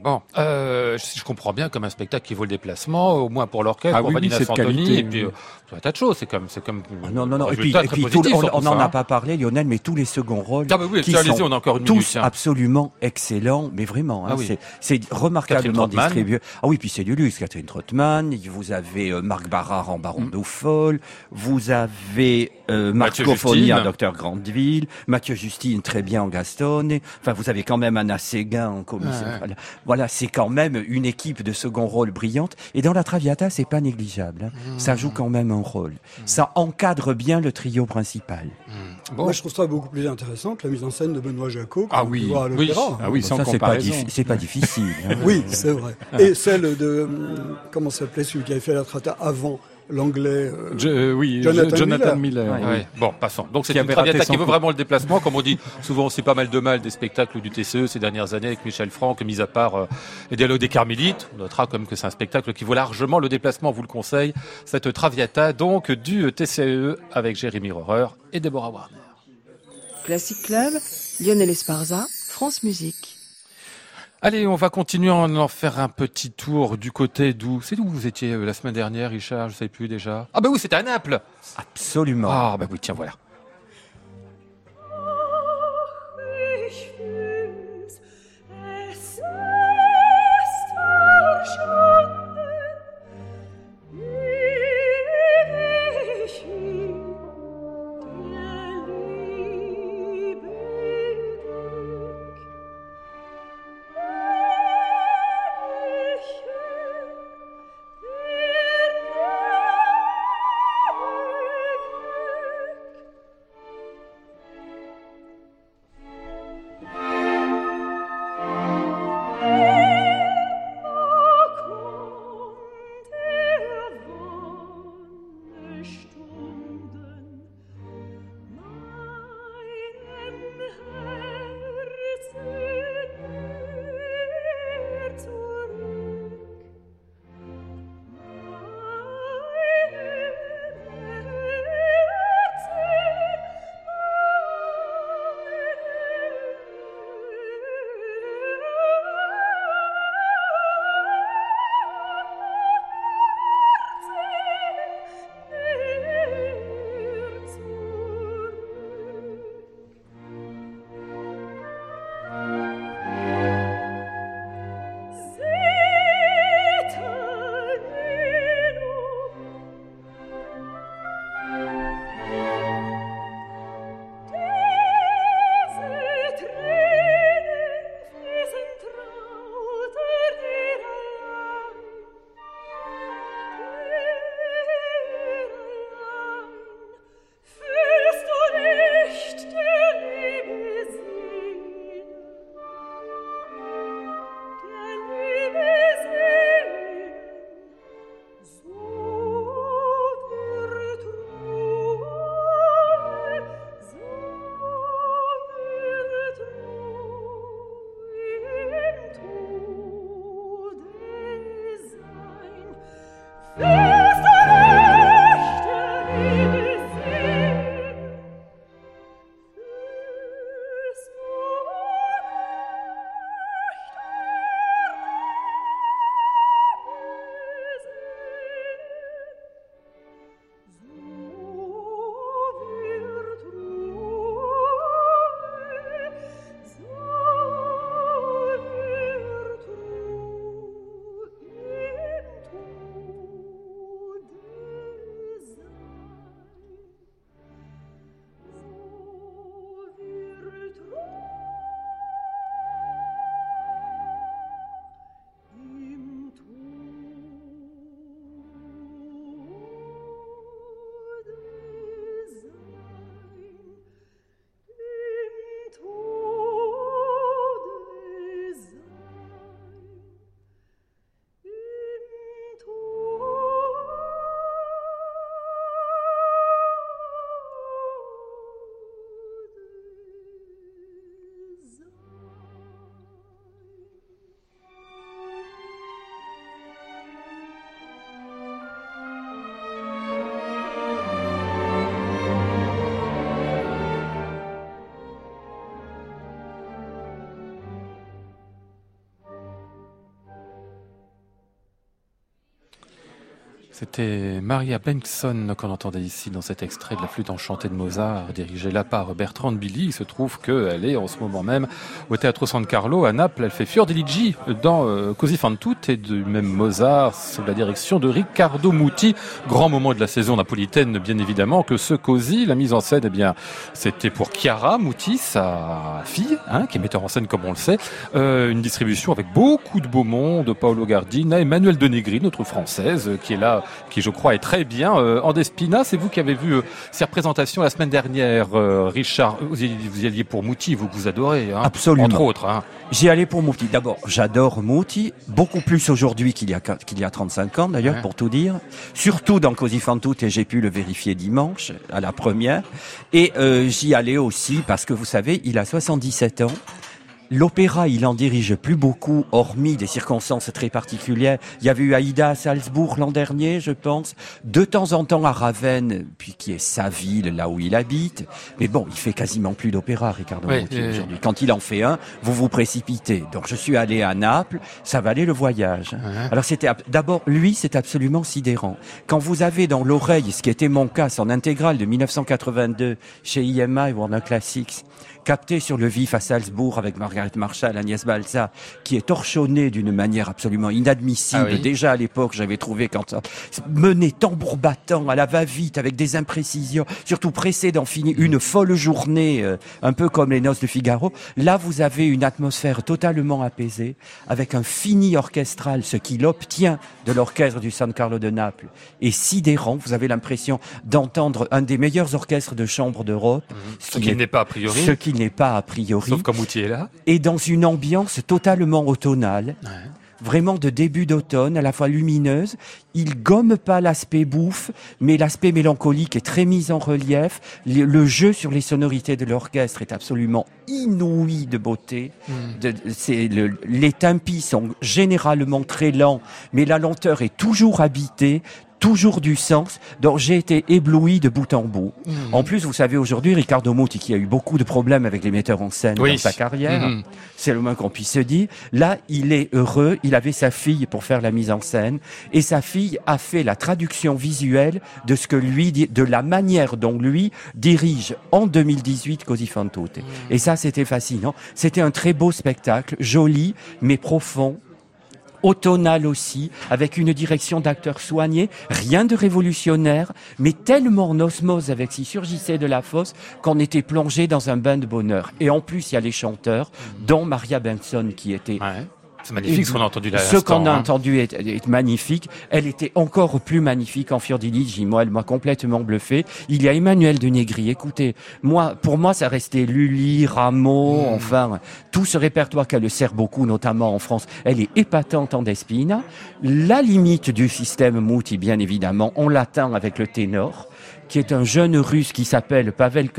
Speaker 3: Bon, euh, si je comprends bien, comme un spectacle qui vaut le déplacement, au moins pour l'orchestre,
Speaker 4: Ah
Speaker 3: pour
Speaker 4: oui,
Speaker 3: Vanina Santoni, et puis euh, tout un tas de choses. C'est comme, c'est comme.
Speaker 5: Ah non, non, non. Et puis, et tout- on n'en a pas parlé, Lionel, mais tous les seconds rôles
Speaker 3: Ah bah oui,
Speaker 5: qui sont
Speaker 3: on a encore une
Speaker 5: tous
Speaker 3: minute.
Speaker 5: absolument excellents, mais vraiment, hein,
Speaker 3: Ah oui.
Speaker 5: c'est- c'est remarquablement distribué. Ah oui, puis c'est du luxe, Catherine Trottmann, vous avez euh, Marc Barrard en Baron d'Aufol, vous avez euh,
Speaker 3: Mathieu
Speaker 5: Marco Foni en
Speaker 3: Justine.
Speaker 5: Docteur Grandeville, Mathieu Justine très bien en Gastone, enfin vous avez quand même Anna Séguin en commissaire. Voilà. C'est quand même une équipe de second rôle brillante, et dans la Traviata, c'est pas négligeable, hein.
Speaker 3: Mmh.
Speaker 5: ça joue quand même un rôle. Ça encadre bien le trio principal.
Speaker 3: Bon.
Speaker 6: Moi, je trouve ça beaucoup plus intéressant que la mise en scène de Benoît Jacot
Speaker 4: Ah
Speaker 6: peut
Speaker 4: oui,
Speaker 6: à
Speaker 3: oui.
Speaker 4: Ah oui, sans
Speaker 5: ça, c'est pas,
Speaker 4: comparaison.
Speaker 5: diffi- c'est pas difficile. hein. [LAUGHS]
Speaker 6: Oui, c'est vrai. Et celle de, hum, comment s'appelait celui qui avait fait la trata avant l'anglais euh,
Speaker 4: Je- euh, oui,
Speaker 6: Jonathan Miller.
Speaker 4: Miller.
Speaker 5: Ouais.
Speaker 4: oui.
Speaker 3: Ouais. Bon, passons. Donc c'est une traviata qui veut vraiment le déplacement, comme on dit souvent aussi pas mal de mal des spectacles du TCE ces dernières années avec Michel Franck, mis à part euh, les dialogues des Carmélites. On notera quand même que c'est un spectacle qui vaut largement le déplacement, on vous le conseille. Cette traviata donc du TCE avec Jérémy Rohrer et Deborah Warner.
Speaker 8: Classic Club, Lionel Esparza, France Musique.
Speaker 3: Allez, on va continuer à en faire un petit tour du côté d'où C'est d'où vous étiez euh, la semaine dernière, Richard Je sais plus déjà? Ah bah oui, c'était à Naples.
Speaker 5: Absolument.
Speaker 3: Ah bah oui, tiens voilà. C'était Maria Benson qu'on entendait ici dans cet extrait de la flûte enchantée de Mozart, dirigée là par Bertrand Billy. Il se trouve qu'elle est en ce moment même au Teatro San Carlo à Naples. Elle fait Fiordiligi dans euh, Così fan tutte et du même Mozart sous la direction de Riccardo Muti. Grand moment de la saison napolitaine, bien évidemment, que ce Così, la mise en scène, eh bien, c'était pour Chiara Muti, sa fille, hein, qui est metteur en scène comme on le sait. Euh, une distribution avec beaucoup de beau monde, Paolo Gardina, Emmanuel De Negri, notre française, qui est là qui je crois est très bien. Euh, Andespina, c'est vous qui avez vu euh, ces représentations la semaine dernière, euh, Richard. Vous y, vous y alliez pour Mouti, vous que vous adorez, hein,
Speaker 5: Absolument.
Speaker 3: entre autres. Hein.
Speaker 5: J'y allais pour Mouti. D'abord, j'adore Mouti, beaucoup plus aujourd'hui qu'il y a qu'il y a 35 ans d'ailleurs,
Speaker 3: Ouais.
Speaker 5: pour tout dire. Surtout dans Così fan tutte, et j'ai pu le vérifier dimanche à la première. Et euh, j'y allais aussi parce que vous savez, il a 77 ans. L'opéra, il en dirige plus beaucoup, hormis des circonstances très particulières. Il y avait eu Aïda à Salzbourg l'an dernier, je pense. De temps en temps à Ravenne, puis qui est sa ville, là où il habite. Mais bon, il fait quasiment plus d'opéra, Ricardo
Speaker 3: Oui,
Speaker 5: Monti,
Speaker 3: oui.
Speaker 5: aujourd'hui. Quand il en fait un, vous vous précipitez. Donc je suis allé à Naples, ça valait le voyage. Alors c'était ab- d'abord lui, c'est absolument sidérant. Quand vous avez dans l'oreille, ce qui était mon cas, son intégrale de 1982 chez et Warner Classics, capté sur le vif à Salzbourg avec Margaret Marshall, Agnès Balza, qui est torchonné d'une manière absolument inadmissible.
Speaker 3: Ah oui.
Speaker 5: Déjà à l'époque, j'avais trouvé quand ça menait tambour battant à la va-vite avec des imprécisions, surtout pressé d'en finir une folle journée, euh, un peu comme les noces de Figaro. Là, vous avez une atmosphère totalement apaisée, avec un fini orchestral, ce qu'il obtient de l'orchestre du San Carlo de Naples est sidérant. Vous avez l'impression d'entendre un des meilleurs orchestres de chambre d'Europe,
Speaker 3: Ce qui n'est pas a priori,
Speaker 5: ce qui n'est pas a priori
Speaker 3: sauf quand Mouti est là.
Speaker 5: et dans une ambiance totalement automnale. Vraiment de début d'automne, à la fois lumineuse. Il gomme pas l'aspect bouffe, mais l'aspect mélancolique est très mis en relief. Le, le jeu sur les sonorités de l'orchestre est absolument inouï de beauté. De- c'est le- les tempi sont généralement très lents, mais la lenteur est toujours habitée toujours du sens. Donc j'ai été ébloui de bout en bout. En plus, vous savez aujourd'hui, Ricardo Muti, qui a eu beaucoup de problèmes avec les metteurs en scène
Speaker 3: Oui.
Speaker 5: dans sa carrière,
Speaker 3: Mhm.
Speaker 5: c'est le moins qu'on puisse se dire. Là, il est heureux. Il avait sa fille pour faire la mise en scène, et sa fille a fait la traduction visuelle de ce que lui, dit- de la manière dont lui dirige en 2018 Così fan tutte. Et ça, c'était fascinant. C'était un très beau spectacle, joli mais profond automnal aussi, avec une direction d'acteurs soignée, rien de révolutionnaire, mais tellement en osmose avec s'il surgissait de la fosse qu'on était plongé dans un bain de bonheur. Et en plus, il y a les chanteurs, dont Maria Benson qui était.
Speaker 3: C'est magnifique ce qu'on a entendu là.
Speaker 5: ce qu'on a
Speaker 3: hein.
Speaker 5: entendu est, est magnifique. Elle était encore plus magnifique en Fiordiligi. Moi, elle m'a complètement bluffé. Il y a Emmanuel de Negri. Écoutez, moi, pour moi, ça restait Lully, Rameau,
Speaker 3: Hmm.
Speaker 5: enfin, tout ce répertoire qu'elle le sert beaucoup, notamment en France. Elle est épatante en Despina. La limite du système Mouti, bien évidemment, on l'atteint avec le ténor, qui est un jeune russe qui s'appelle Pavel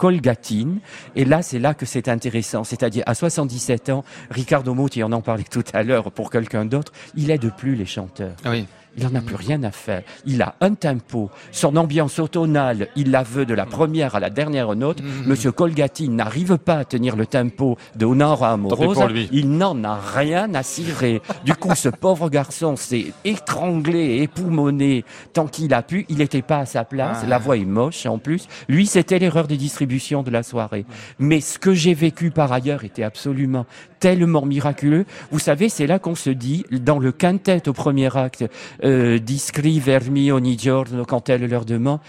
Speaker 5: Kolgatin. Et là, c'est là que c'est intéressant. C'est-à-dire, à 77 ans, Ricardo Muti, on en parlait [LAUGHS] tout à l'heure pour quelqu'un d'autre, il aide plus les chanteurs.
Speaker 3: Ah oui.
Speaker 5: Il n'en a plus rien à faire. Il a un tempo. Son ambiance automnale, il la veut de la première à la dernière note. Monsieur Colgati n'arrive pas à tenir le tempo de Honora Amorosa. Il n'en a rien à cirer. Du coup, ce [LAUGHS] pauvre garçon s'est étranglé, époumoné tant qu'il a pu. Il n'était pas à sa place.
Speaker 3: Ah.
Speaker 5: La voix est moche en plus. Lui, c'était l'erreur de distribution de la soirée. Mais ce que j'ai vécu par ailleurs était absolument tellement miraculeux. Vous savez, c'est là qu'on se dit, dans le quintet au premier acte, euh, Discri vermi giorno, quand elle leur demande,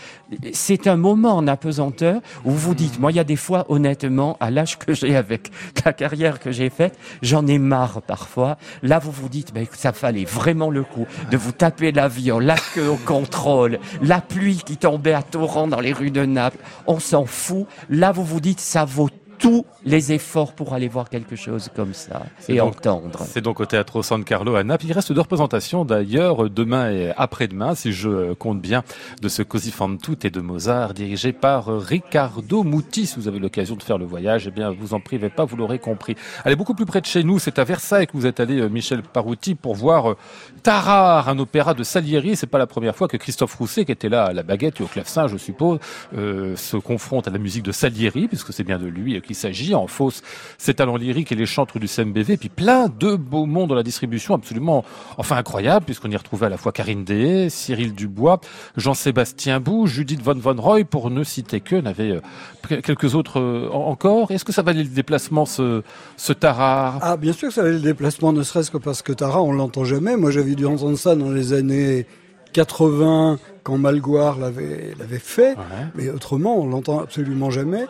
Speaker 5: c'est un moment en apesanteur où vous dites, moi, il y a des fois, honnêtement, à l'âge que j'ai avec la carrière que j'ai faite, j'en ai marre parfois. Là, vous vous dites, ben, ça valait vraiment le coup de vous taper l'avion, la queue au contrôle, la pluie qui tombait à torrent dans les rues de Naples. On s'en fout. Là, vous vous dites, ça vaut tous les efforts pour aller voir quelque chose comme ça et
Speaker 3: donc-
Speaker 5: entendre.
Speaker 3: C'est donc au Teatro San Carlo à Naples. Il reste deux représentations d'ailleurs demain et après-demain, si je euh, compte bien, de ce Così fan tutte et de Mozart, dirigé par euh, Riccardo Muti. Si vous avez l'occasion de faire le voyage, eh bien, vous en privez pas, vous l'aurez compris. Allez, beaucoup plus près de chez nous, c'est à Versailles que vous êtes allé, euh, Michel Parouti, pour voir Tarare, un opéra de Salieri. C'est pas la première fois que Christophe Rousset, qui était là à la baguette et au clavecin, je suppose, euh, se confronte à la musique de Salieri, puisque c'est bien de lui qu'il qu'il s'agit. En fausse, ses talents lyriques et les chantres du CMBV, et puis plein de beaux mondes dans la distribution absolument, enfin incroyable, puisqu'on y retrouvait à la fois Karine Deshaies, Cyril Dubois, Jean-Sébastien Bou, Judith Von Von Roy, pour ne citer que, n'avait euh, quelques autres euh, en- encore. Est-ce que ça valait le déplacement, ce, ce tarare
Speaker 6: Ah, bien sûr que ça avait le déplacement, ne serait-ce que parce que Tara, on l'entend jamais. Moi, j'avais dû entendre ça dans les années 80, quand Malgoire l'avait l'avait fait.
Speaker 3: Ouais.
Speaker 6: Mais autrement, on l'entend absolument jamais.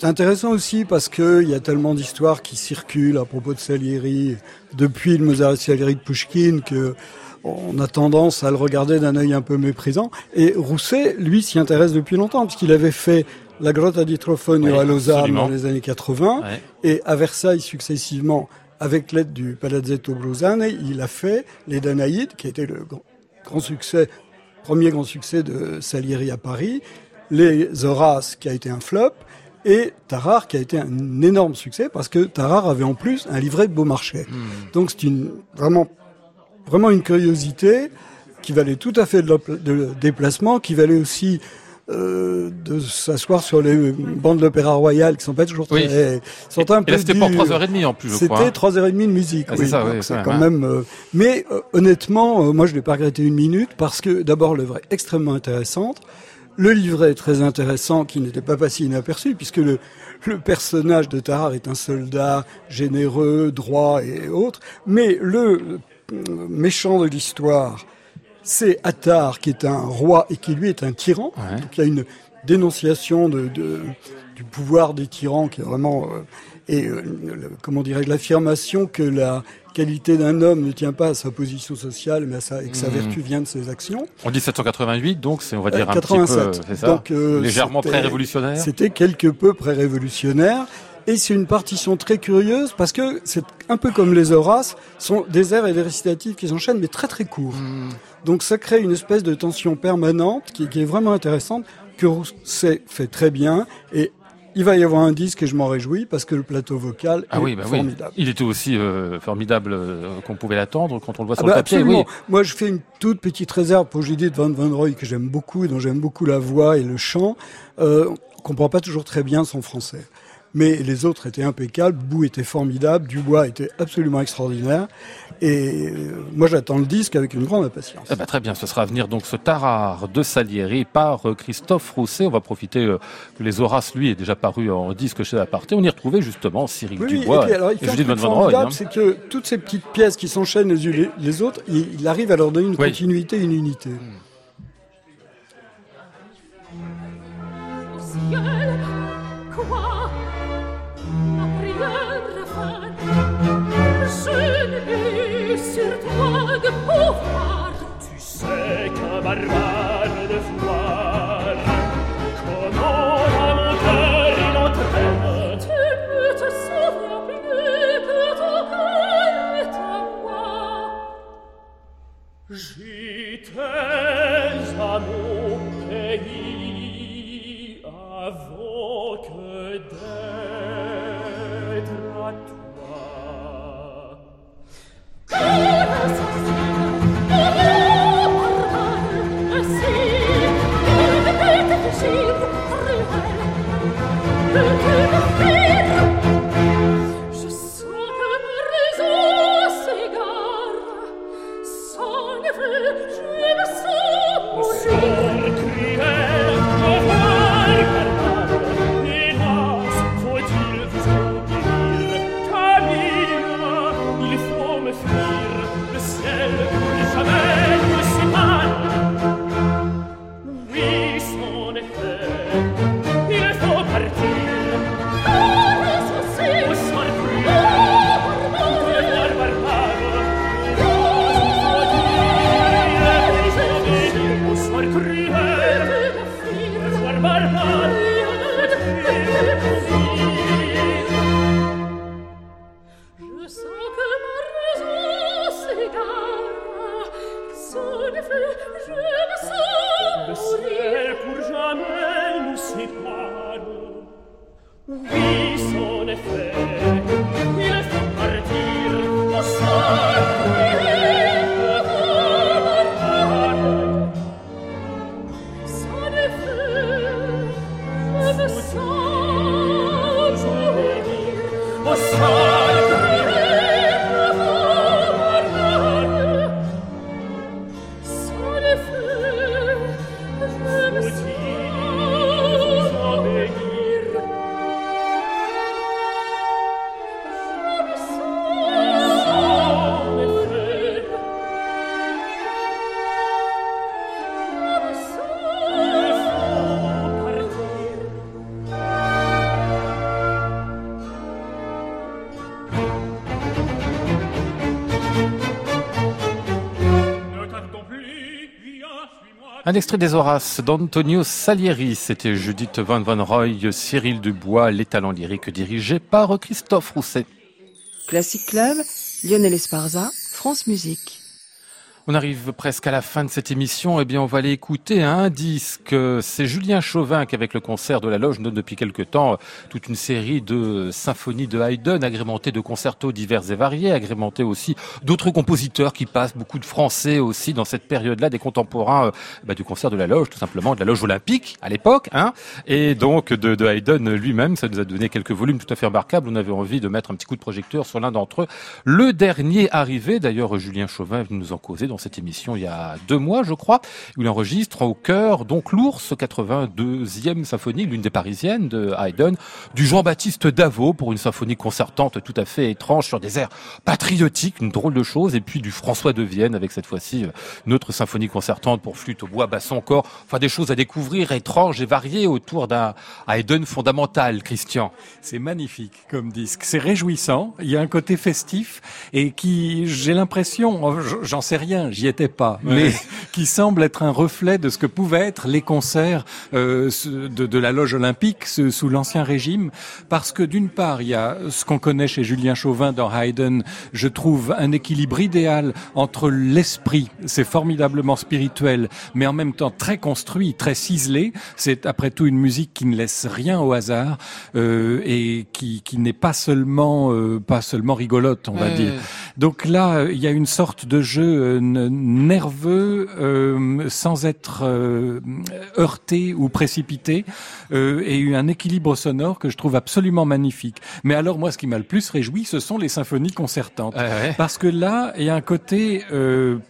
Speaker 6: C'est intéressant aussi parce que il y a tellement d'histoires qui circulent à propos de Salieri depuis le Mozart et Salieri de Pushkin que on a tendance à le regarder d'un œil un peu méprisant. Et Rousset, lui, s'y intéresse depuis longtemps puisqu'il avait fait la Grotta di Trofonio
Speaker 3: Oui,
Speaker 6: à Lausanne
Speaker 3: absolument.
Speaker 6: dans les années 80
Speaker 3: Ouais.
Speaker 6: et à Versailles successivement avec l'aide du Palazzetto Brusane, il a fait les Danaïdes, qui était le grand, grand succès, premier grand succès de Salieri à Paris, les Horaces, qui a été un flop, et Tarare, qui a été un énorme succès, parce que Tarare avait en plus un livret de Beaumarchais. Donc c'est une, vraiment, vraiment une curiosité qui valait tout à fait de, de déplacement, qui valait aussi euh, de s'asseoir sur les bandes de l'Opéra Royal, qui sont pas toujours
Speaker 3: Oui.
Speaker 6: très... sont un
Speaker 3: Et
Speaker 6: peu
Speaker 3: là, c'était pour
Speaker 6: dures.
Speaker 3: 3h30 en plus, je crois.
Speaker 6: C'était
Speaker 3: hein.
Speaker 6: trois heures et demie de musique.
Speaker 3: Ah,
Speaker 6: oui.
Speaker 3: c'est ça, oui,
Speaker 6: c'est
Speaker 3: quand même,
Speaker 6: euh, Mais euh, honnêtement, euh, moi, je l'ai pas regretté une minute parce que d'abord, l'œuvre est extrêmement intéressante. Le livret est très intéressant, qui n'était pas passé inaperçu, puisque le, le personnage de Tarare est un soldat généreux, droit et autres. Mais le euh, méchant de l'histoire, c'est Attar, qui est un roi et qui lui est un tyran.
Speaker 3: Ouais.
Speaker 6: Donc il y a une dénonciation de, de- du pouvoir des tyrans qui est vraiment euh, et euh, le- comment dirais-je l'affirmation que la qualité d'un homme ne tient pas à sa position sociale, mais à sa, et que sa
Speaker 3: Mhm.
Speaker 6: vertu vient de ses actions.
Speaker 3: On dit 788, donc c'est, on va dire,
Speaker 6: Euh,
Speaker 3: un petit peu,
Speaker 6: 87.
Speaker 3: c'est ça
Speaker 6: Donc, euh,
Speaker 3: Légèrement pré-révolutionnaire.
Speaker 6: C'était quelque peu pré-révolutionnaire. Et c'est une partition très curieuse parce que c'est un peu comme les Horaces, sont des airs et des récitatifs qui s'enchaînent mais très très courts.
Speaker 3: Hmm.
Speaker 6: Donc ça crée une espèce de tension permanente qui, qui est vraiment intéressante, que Rousset fait très bien. Et il va y avoir un disque et je m'en réjouis parce que le plateau vocal
Speaker 3: Ah
Speaker 6: est
Speaker 3: oui, bah oui.
Speaker 6: formidable.
Speaker 3: Il était aussi euh, formidable euh, qu'on pouvait l'attendre quand on le voit
Speaker 6: Ah
Speaker 3: sur
Speaker 6: bah
Speaker 3: le papier.
Speaker 6: absolument.
Speaker 3: Oui.
Speaker 6: Moi, je fais une toute petite réserve pour Judith Van Van Roy que j'aime beaucoup, et dont j'aime beaucoup la voix et le chant. Euh, on comprend pas toujours très bien son français. Mais les autres étaient impeccables, Bou était formidable, Dubois était absolument extraordinaire. Et euh, moi, j'attends le disque avec une grande impatience.
Speaker 3: Eh ben, très bien, ce sera à venir donc ce tarare de Salieri par euh, Christophe Rousset. On va profiter euh, que les Horaces, lui, est déjà paru en disque chez Aparté. On y retrouvait justement Cyril
Speaker 6: Oui,
Speaker 3: Dubois
Speaker 6: et puis alors il
Speaker 3: et
Speaker 6: fait
Speaker 3: Judith Van Van
Speaker 6: formidable,
Speaker 3: hein.
Speaker 6: c'est que toutes ces petites pièces qui s'enchaînent les unes les- les autres, il, il arrive à leur donner une
Speaker 3: Oui.
Speaker 6: continuité, une unité.
Speaker 9: Au ciel, quoi
Speaker 7: sais
Speaker 3: Un extrait des Horaces d'Antonio Salieri, c'était Judith Van Van Roy, Cyril Dubois, les talents lyriques dirigés par Christophe Rousset.
Speaker 8: Classic Club, Lionel Esparza, France Musique.
Speaker 3: On arrive presque à la fin de cette émission. Eh bien, on va aller écouter un disque. C'est Julien Chauvin qui, avec le concert de la Loge, donne depuis quelque temps toute une série de symphonies de Haydn, agrémentées de concertos divers et variés, agrémentées aussi d'autres compositeurs qui passent, beaucoup de Français aussi dans cette période-là, des contemporains euh, bah, du concert de la Loge, tout simplement, de la Loge olympique à l'époque, hein, et donc de, Haydn lui-même. Ça nous a donné quelques volumes tout à fait remarquables. On avait envie de mettre un petit coup de projecteur sur l'un d'entre eux. Le dernier arrivé, d'ailleurs, Julien Chauvin est venu nous en causer cette émission il y a deux mois, je crois, où il enregistre au cœur, donc l'ours, 82e symphonie, l'une des parisiennes de Haydn, du Jean-Baptiste Davo pour une symphonie concertante tout à fait étrange sur des airs patriotiques, une drôle de chose, et puis du François de Vienne avec cette fois-ci notre symphonie concertante pour flûte au bois, basson encore, enfin des choses à découvrir étranges et variées autour d'un Haydn fondamental, Christian.
Speaker 4: C'est magnifique comme disque, c'est réjouissant, il y a un côté festif et qui, j'ai l'impression, oh, j'en sais rien, j'y étais pas, mais [LAUGHS] qui semble être un reflet de ce que pouvaient être les concerts euh, de, de la loge olympique sous l'ancien régime, parce que d'une part, il y a ce qu'on connaît chez Julien Chauvin dans Haydn, je trouve un équilibre idéal entre l'esprit, c'est formidablement spirituel, mais en même temps très construit, très ciselé. C'est après tout une musique qui ne laisse rien au hasard euh, et qui, qui n'est pas seulement euh, pas seulement rigolote, on va
Speaker 3: Ouais.
Speaker 4: dire. Donc là, il y a une sorte de jeu euh, nerveux euh, sans être euh, heurté ou précipité euh, et un équilibre sonore que je trouve absolument magnifique. Mais alors moi, ce qui m'a le plus réjoui, ce sont les symphonies concertantes.
Speaker 3: Ouais.
Speaker 4: Parce que là, il y a un côté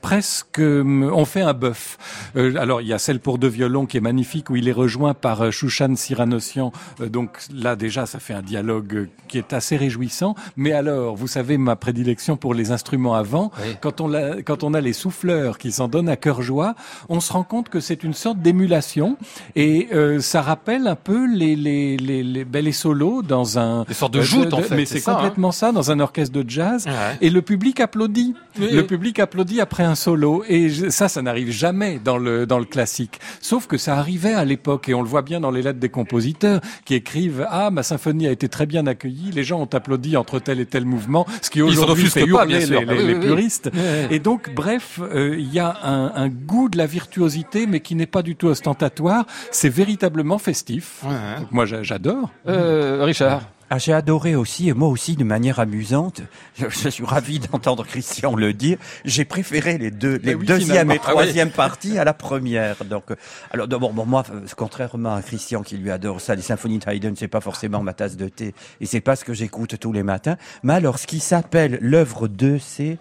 Speaker 4: presque, on fait un bœuf. Alors, il y a celle pour deux violons qui est magnifique, où il est rejoint par Shushan Siranossian. Euh, donc là, déjà, ça fait un dialogue qui est assez réjouissant. Mais alors, vous savez ma prédilection pour les instruments avant.
Speaker 3: Oui.
Speaker 4: Quand on, l'a- quand on a les souffleurs qui s'en donnent à cœur joie, on se rend compte que c'est une sorte d'émulation et euh, ça rappelle un peu les les les les, ben, les solos dans un
Speaker 3: Des sortes de joutes, en fait,
Speaker 4: Mais
Speaker 3: c'est hein.
Speaker 4: complètement ça dans un orchestre de jazz.
Speaker 3: Ouais.
Speaker 4: Et le public applaudit.
Speaker 3: Oui.
Speaker 4: Le public applaudit après un solo. Et je- ça, ça n'arrive jamais dans le, dans le classique. Sauf que ça arrivait à l'époque. Et on le voit bien dans les lettres des compositeurs qui écrivent Ah, ma symphonie a été très bien accueillie. Les gens ont applaudi entre tel et tel mouvement. Ce qui aujourd'hui fait
Speaker 3: pas,
Speaker 4: les,
Speaker 3: Ah
Speaker 4: les-
Speaker 3: oui,
Speaker 4: les
Speaker 3: oui, oui.
Speaker 4: puristes. Et donc, bref, euh, il y a un, un goût de la virtuosité, mais qui n'est pas du tout ostentatoire. C'est véritablement festif.
Speaker 3: Ouais.
Speaker 4: Donc moi, j'a- j'adore.
Speaker 3: Euh, Richard.
Speaker 5: Ah, j'ai adoré aussi, et moi aussi de manière amusante. Je, je suis ravi d'entendre Christian le dire. J'ai préféré les deux, les
Speaker 4: oui,
Speaker 5: deuxième et
Speaker 4: Ah
Speaker 5: troisième parties à la première. Donc, euh, alors d'abord, bon, moi, euh, contrairement à Christian qui lui adore ça, les symphonies de Haydn, c'est pas forcément ma tasse de thé, et c'est pas ce que j'écoute tous les matins. Mais alors, ce qui s'appelle l'œuvre 2, c'est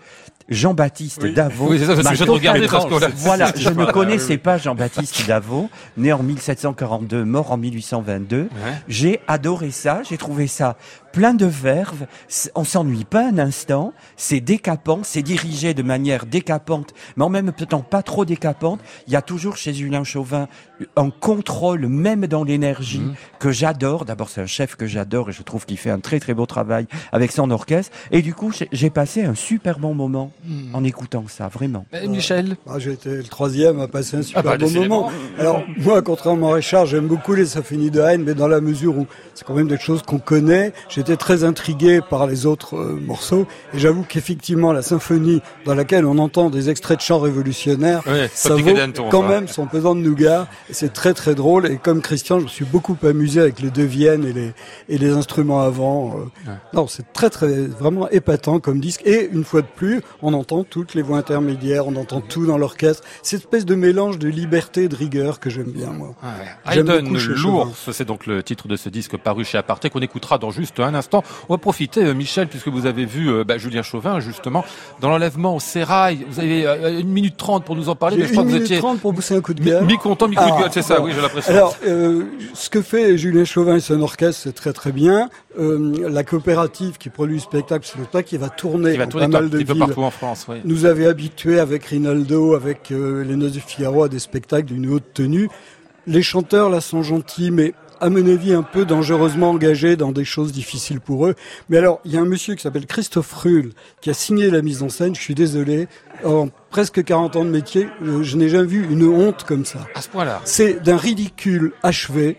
Speaker 5: Jean-Baptiste Davo.
Speaker 3: Oui, c'est ça, je regarder
Speaker 5: totalement-
Speaker 3: parce
Speaker 5: Voilà, [LAUGHS] je ne connaissais
Speaker 3: oui,
Speaker 5: pas Jean-Baptiste Davo, né en 1742, mort en 1822.
Speaker 3: Ouais.
Speaker 5: J'ai adoré ça, j'ai trouvé ça plein de verve, on s'ennuie pas un instant, c'est décapant, c'est dirigé de manière décapante, mais en même temps pas trop décapante. Il y a toujours chez Julien Chauvin un contrôle, même dans l'énergie,
Speaker 3: Mhm.
Speaker 5: que j'adore. D'abord, c'est un chef que j'adore et je trouve qu'il fait un très très beau travail avec son orchestre. Et du coup, j'ai- passé un super bon moment
Speaker 3: Mhm.
Speaker 5: en écoutant ça, vraiment.
Speaker 3: Euh, Michel.
Speaker 6: Ah, J'ai été le troisième à passer un super
Speaker 3: bah,
Speaker 6: bon moment. Alors moi, contrairement à Richard, j'aime beaucoup les symphonies de Haydn, mais dans la mesure où c'est quand même des choses qu'on connaît, j'étais très intrigué par les autres euh, morceaux. Et j'avoue qu'effectivement, la symphonie dans laquelle on entend des extraits de chants révolutionnaires,
Speaker 3: Ouais,
Speaker 6: ça vaut quand
Speaker 3: ça.
Speaker 6: même son pesant de nougat. C'est très très drôle. Et comme Christian, je me suis beaucoup amusé avec les deux Viennes et les, et les instruments avant. euh. Non, c'est très très vraiment épatant comme disque. Et une fois de plus, on entend toutes les voix intermédiaires, on entend tout dans l'orchestre. Cette espèce de mélange de liberté et de rigueur que j'aime bien moi.
Speaker 3: Haydn,
Speaker 6: beaucoup chez
Speaker 3: l'ours, c'est donc le titre de ce disque paru chez Aparté qu'on écoutera dans juste un instant. On va profiter, euh, Michel, puisque vous avez vu euh, bah, Julien Chauvin, justement, dans l'enlèvement au sérail. Vous avez euh, une minute trente pour nous en parler, mais je crois
Speaker 6: une
Speaker 3: que vous
Speaker 6: minute
Speaker 3: étiez
Speaker 6: trente pour pousser un coup de gueule.
Speaker 3: mi-content, mi-coup de
Speaker 6: Ah,
Speaker 3: gueule, c'est ça, oui, j'ai l'impression.
Speaker 6: Alors, euh, ce que fait Julien Chauvin et son orchestre, c'est très très bien. Euh, la coopérative qui produit le spectacle, c'est le spectacle qui va tourner
Speaker 3: Il va tourner
Speaker 6: pas
Speaker 3: un
Speaker 6: mal de villes.
Speaker 3: partout en France, oui.
Speaker 6: Nous avait habitués avec Rinaldo, avec euh, les Noces du Figaro à des spectacles d'une haute tenue. Les chanteurs là sont gentils, mais à mon avis, un peu dangereusement engagés dans des choses difficiles pour eux. Mais alors, il y a un monsieur qui s'appelle Christophe Rull, qui a signé la mise en scène, je suis désolé, en presque 40 ans de métier, euh, je n'ai jamais vu une honte comme ça.
Speaker 3: À ce point-là.
Speaker 6: C'est d'un ridicule achevé.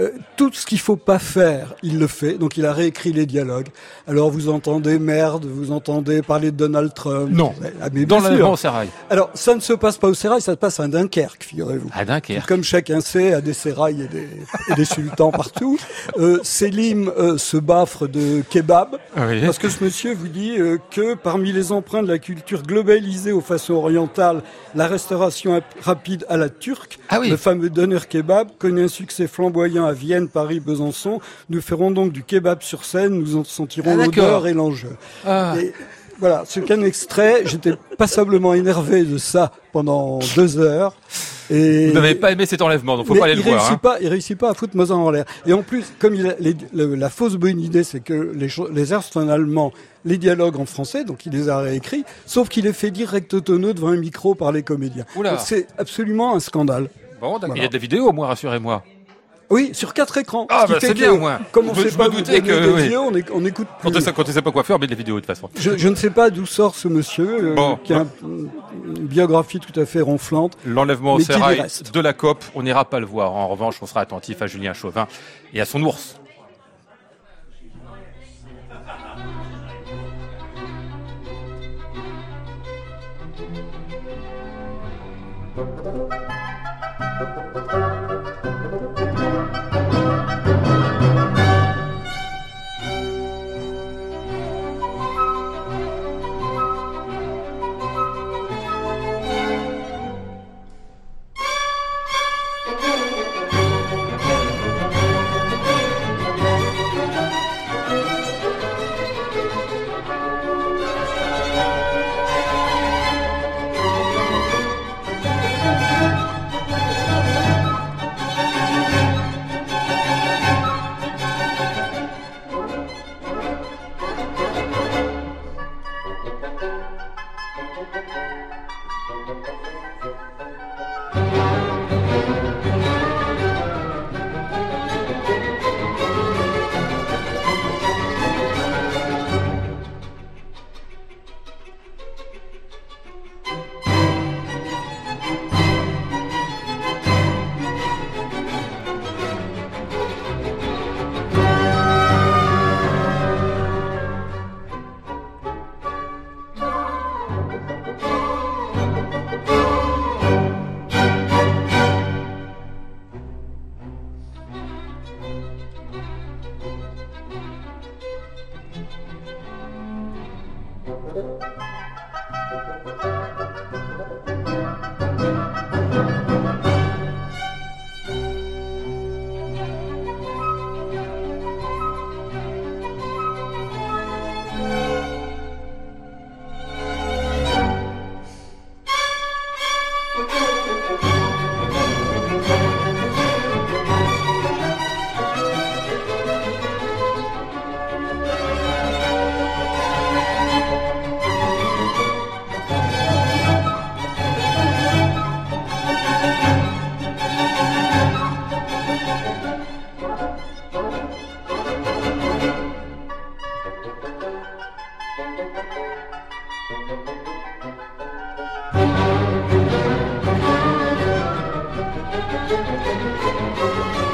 Speaker 6: Euh, tout ce qu'il faut pas faire, il le fait. Donc il a réécrit les dialogues. Alors vous entendez merde, vous entendez parler de Donald Trump.
Speaker 3: Non.
Speaker 6: Ah, mais
Speaker 3: Dans
Speaker 6: bien sûr.
Speaker 3: l'enlèvement au sérail.
Speaker 6: Alors ça ne se passe pas au sérail, ça se passe à Dunkerque, figurez-vous.
Speaker 3: À Dunkerque.
Speaker 6: Comme chacun sait, à des sérails et des, et des sultans partout. Euh, Selim euh, se baffre de kebab.
Speaker 3: Oui.
Speaker 6: Parce que ce monsieur vous dit que parmi les empreintes de la culture globalisée aux façons orientales, la restauration ap- rapide à la turque,
Speaker 3: Ah oui.
Speaker 6: le fameux doner kebab, connaît un succès flamboyant à Vienne, Paris, Besançon. Nous ferons donc du kebab sur scène, nous en sentirons
Speaker 3: Ah,
Speaker 6: l'odeur et l'enjeu.
Speaker 3: Ah.
Speaker 6: Et voilà, c'est qu'un extrait. J'étais passablement énervé de ça pendant deux heures. Et
Speaker 3: Vous n'avez pas aimé cet enlèvement, donc faut pas aller
Speaker 6: il
Speaker 3: le voir.
Speaker 6: réussit
Speaker 3: hein.
Speaker 6: pas, il réussit pas à foutre Mozart en l'air. Et en plus, comme il a, les- le- la fausse bonne idée, c'est que les, les airs sont en allemand, les dialogues en français, donc il les a réécrits, sauf qu'il est fait dire recto tono devant un micro par les comédiens. C'est absolument un scandale.
Speaker 3: Bon.
Speaker 6: Voilà.
Speaker 3: il y a de la vidéo, au moins, rassurez-moi.
Speaker 6: Oui, sur quatre écrans.
Speaker 3: Ah,
Speaker 6: Ce
Speaker 3: bah, c'est bien, moins.
Speaker 6: Comme on
Speaker 3: Je-
Speaker 6: sait pas donner
Speaker 3: que-
Speaker 6: des
Speaker 3: oui.
Speaker 6: on, on écoute
Speaker 3: Quand
Speaker 6: plus.
Speaker 3: on sait, quand on sait pas quoi faire, mais de la vidéo de toute façon.
Speaker 6: Je, je ne sais pas d'où sort ce monsieur, euh, qui a un- une biographie tout à fait ronflante.
Speaker 3: L'enlèvement au sérail de la COP, on n'ira pas le voir. En revanche, on sera attentif à Julien Chauvin et à son ours. Thank you.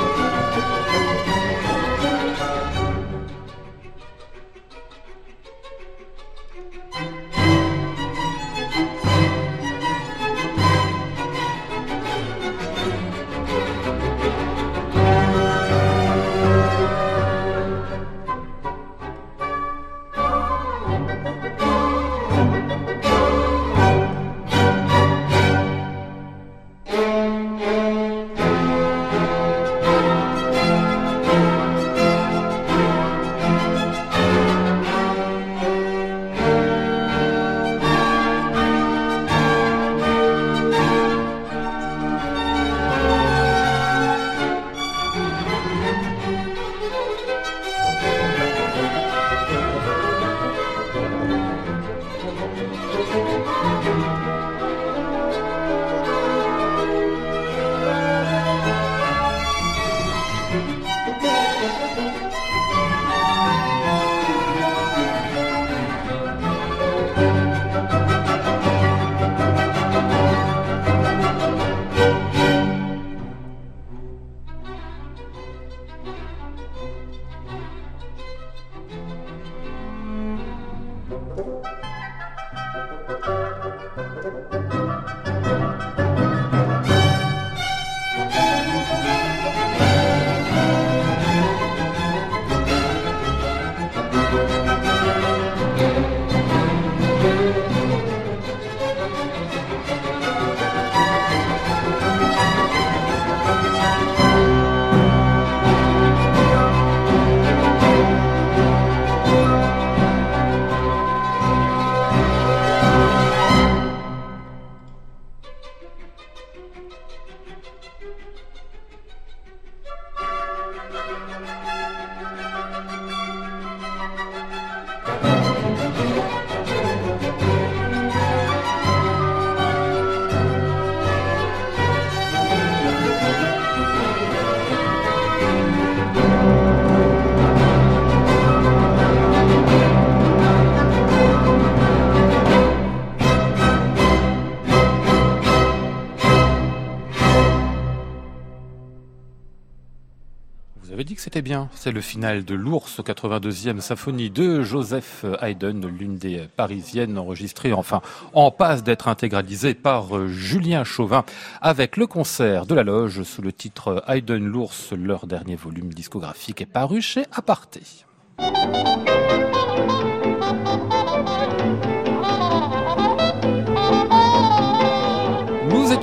Speaker 3: C'est le final de l'Ours, 82e symphonie de Joseph Haydn, l'une des parisiennes enregistrées, enfin, en passe d'être intégralisée par euh, Julien Chauvin, avec le concert de la loge sous le titre Haydn l'Ours. Leur dernier volume discographique est paru chez Aparté.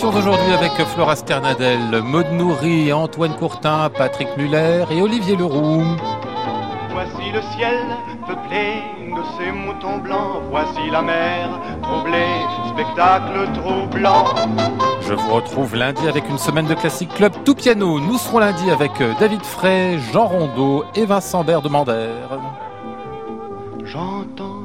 Speaker 3: Nous étions aujourd'hui avec Flora Sternadel, Maud Nourri, Antoine Courtin, Patrick Muller et Olivier Leroux.
Speaker 10: Voici le ciel peuplé de ces moutons blancs. Voici la mer troublée, spectacle troublant.
Speaker 3: Je vous retrouve lundi avec une semaine de Classic Club tout piano. Nous serons lundi avec David Frey, Jean Rondeau et Vincent Berdemander.
Speaker 10: J'entends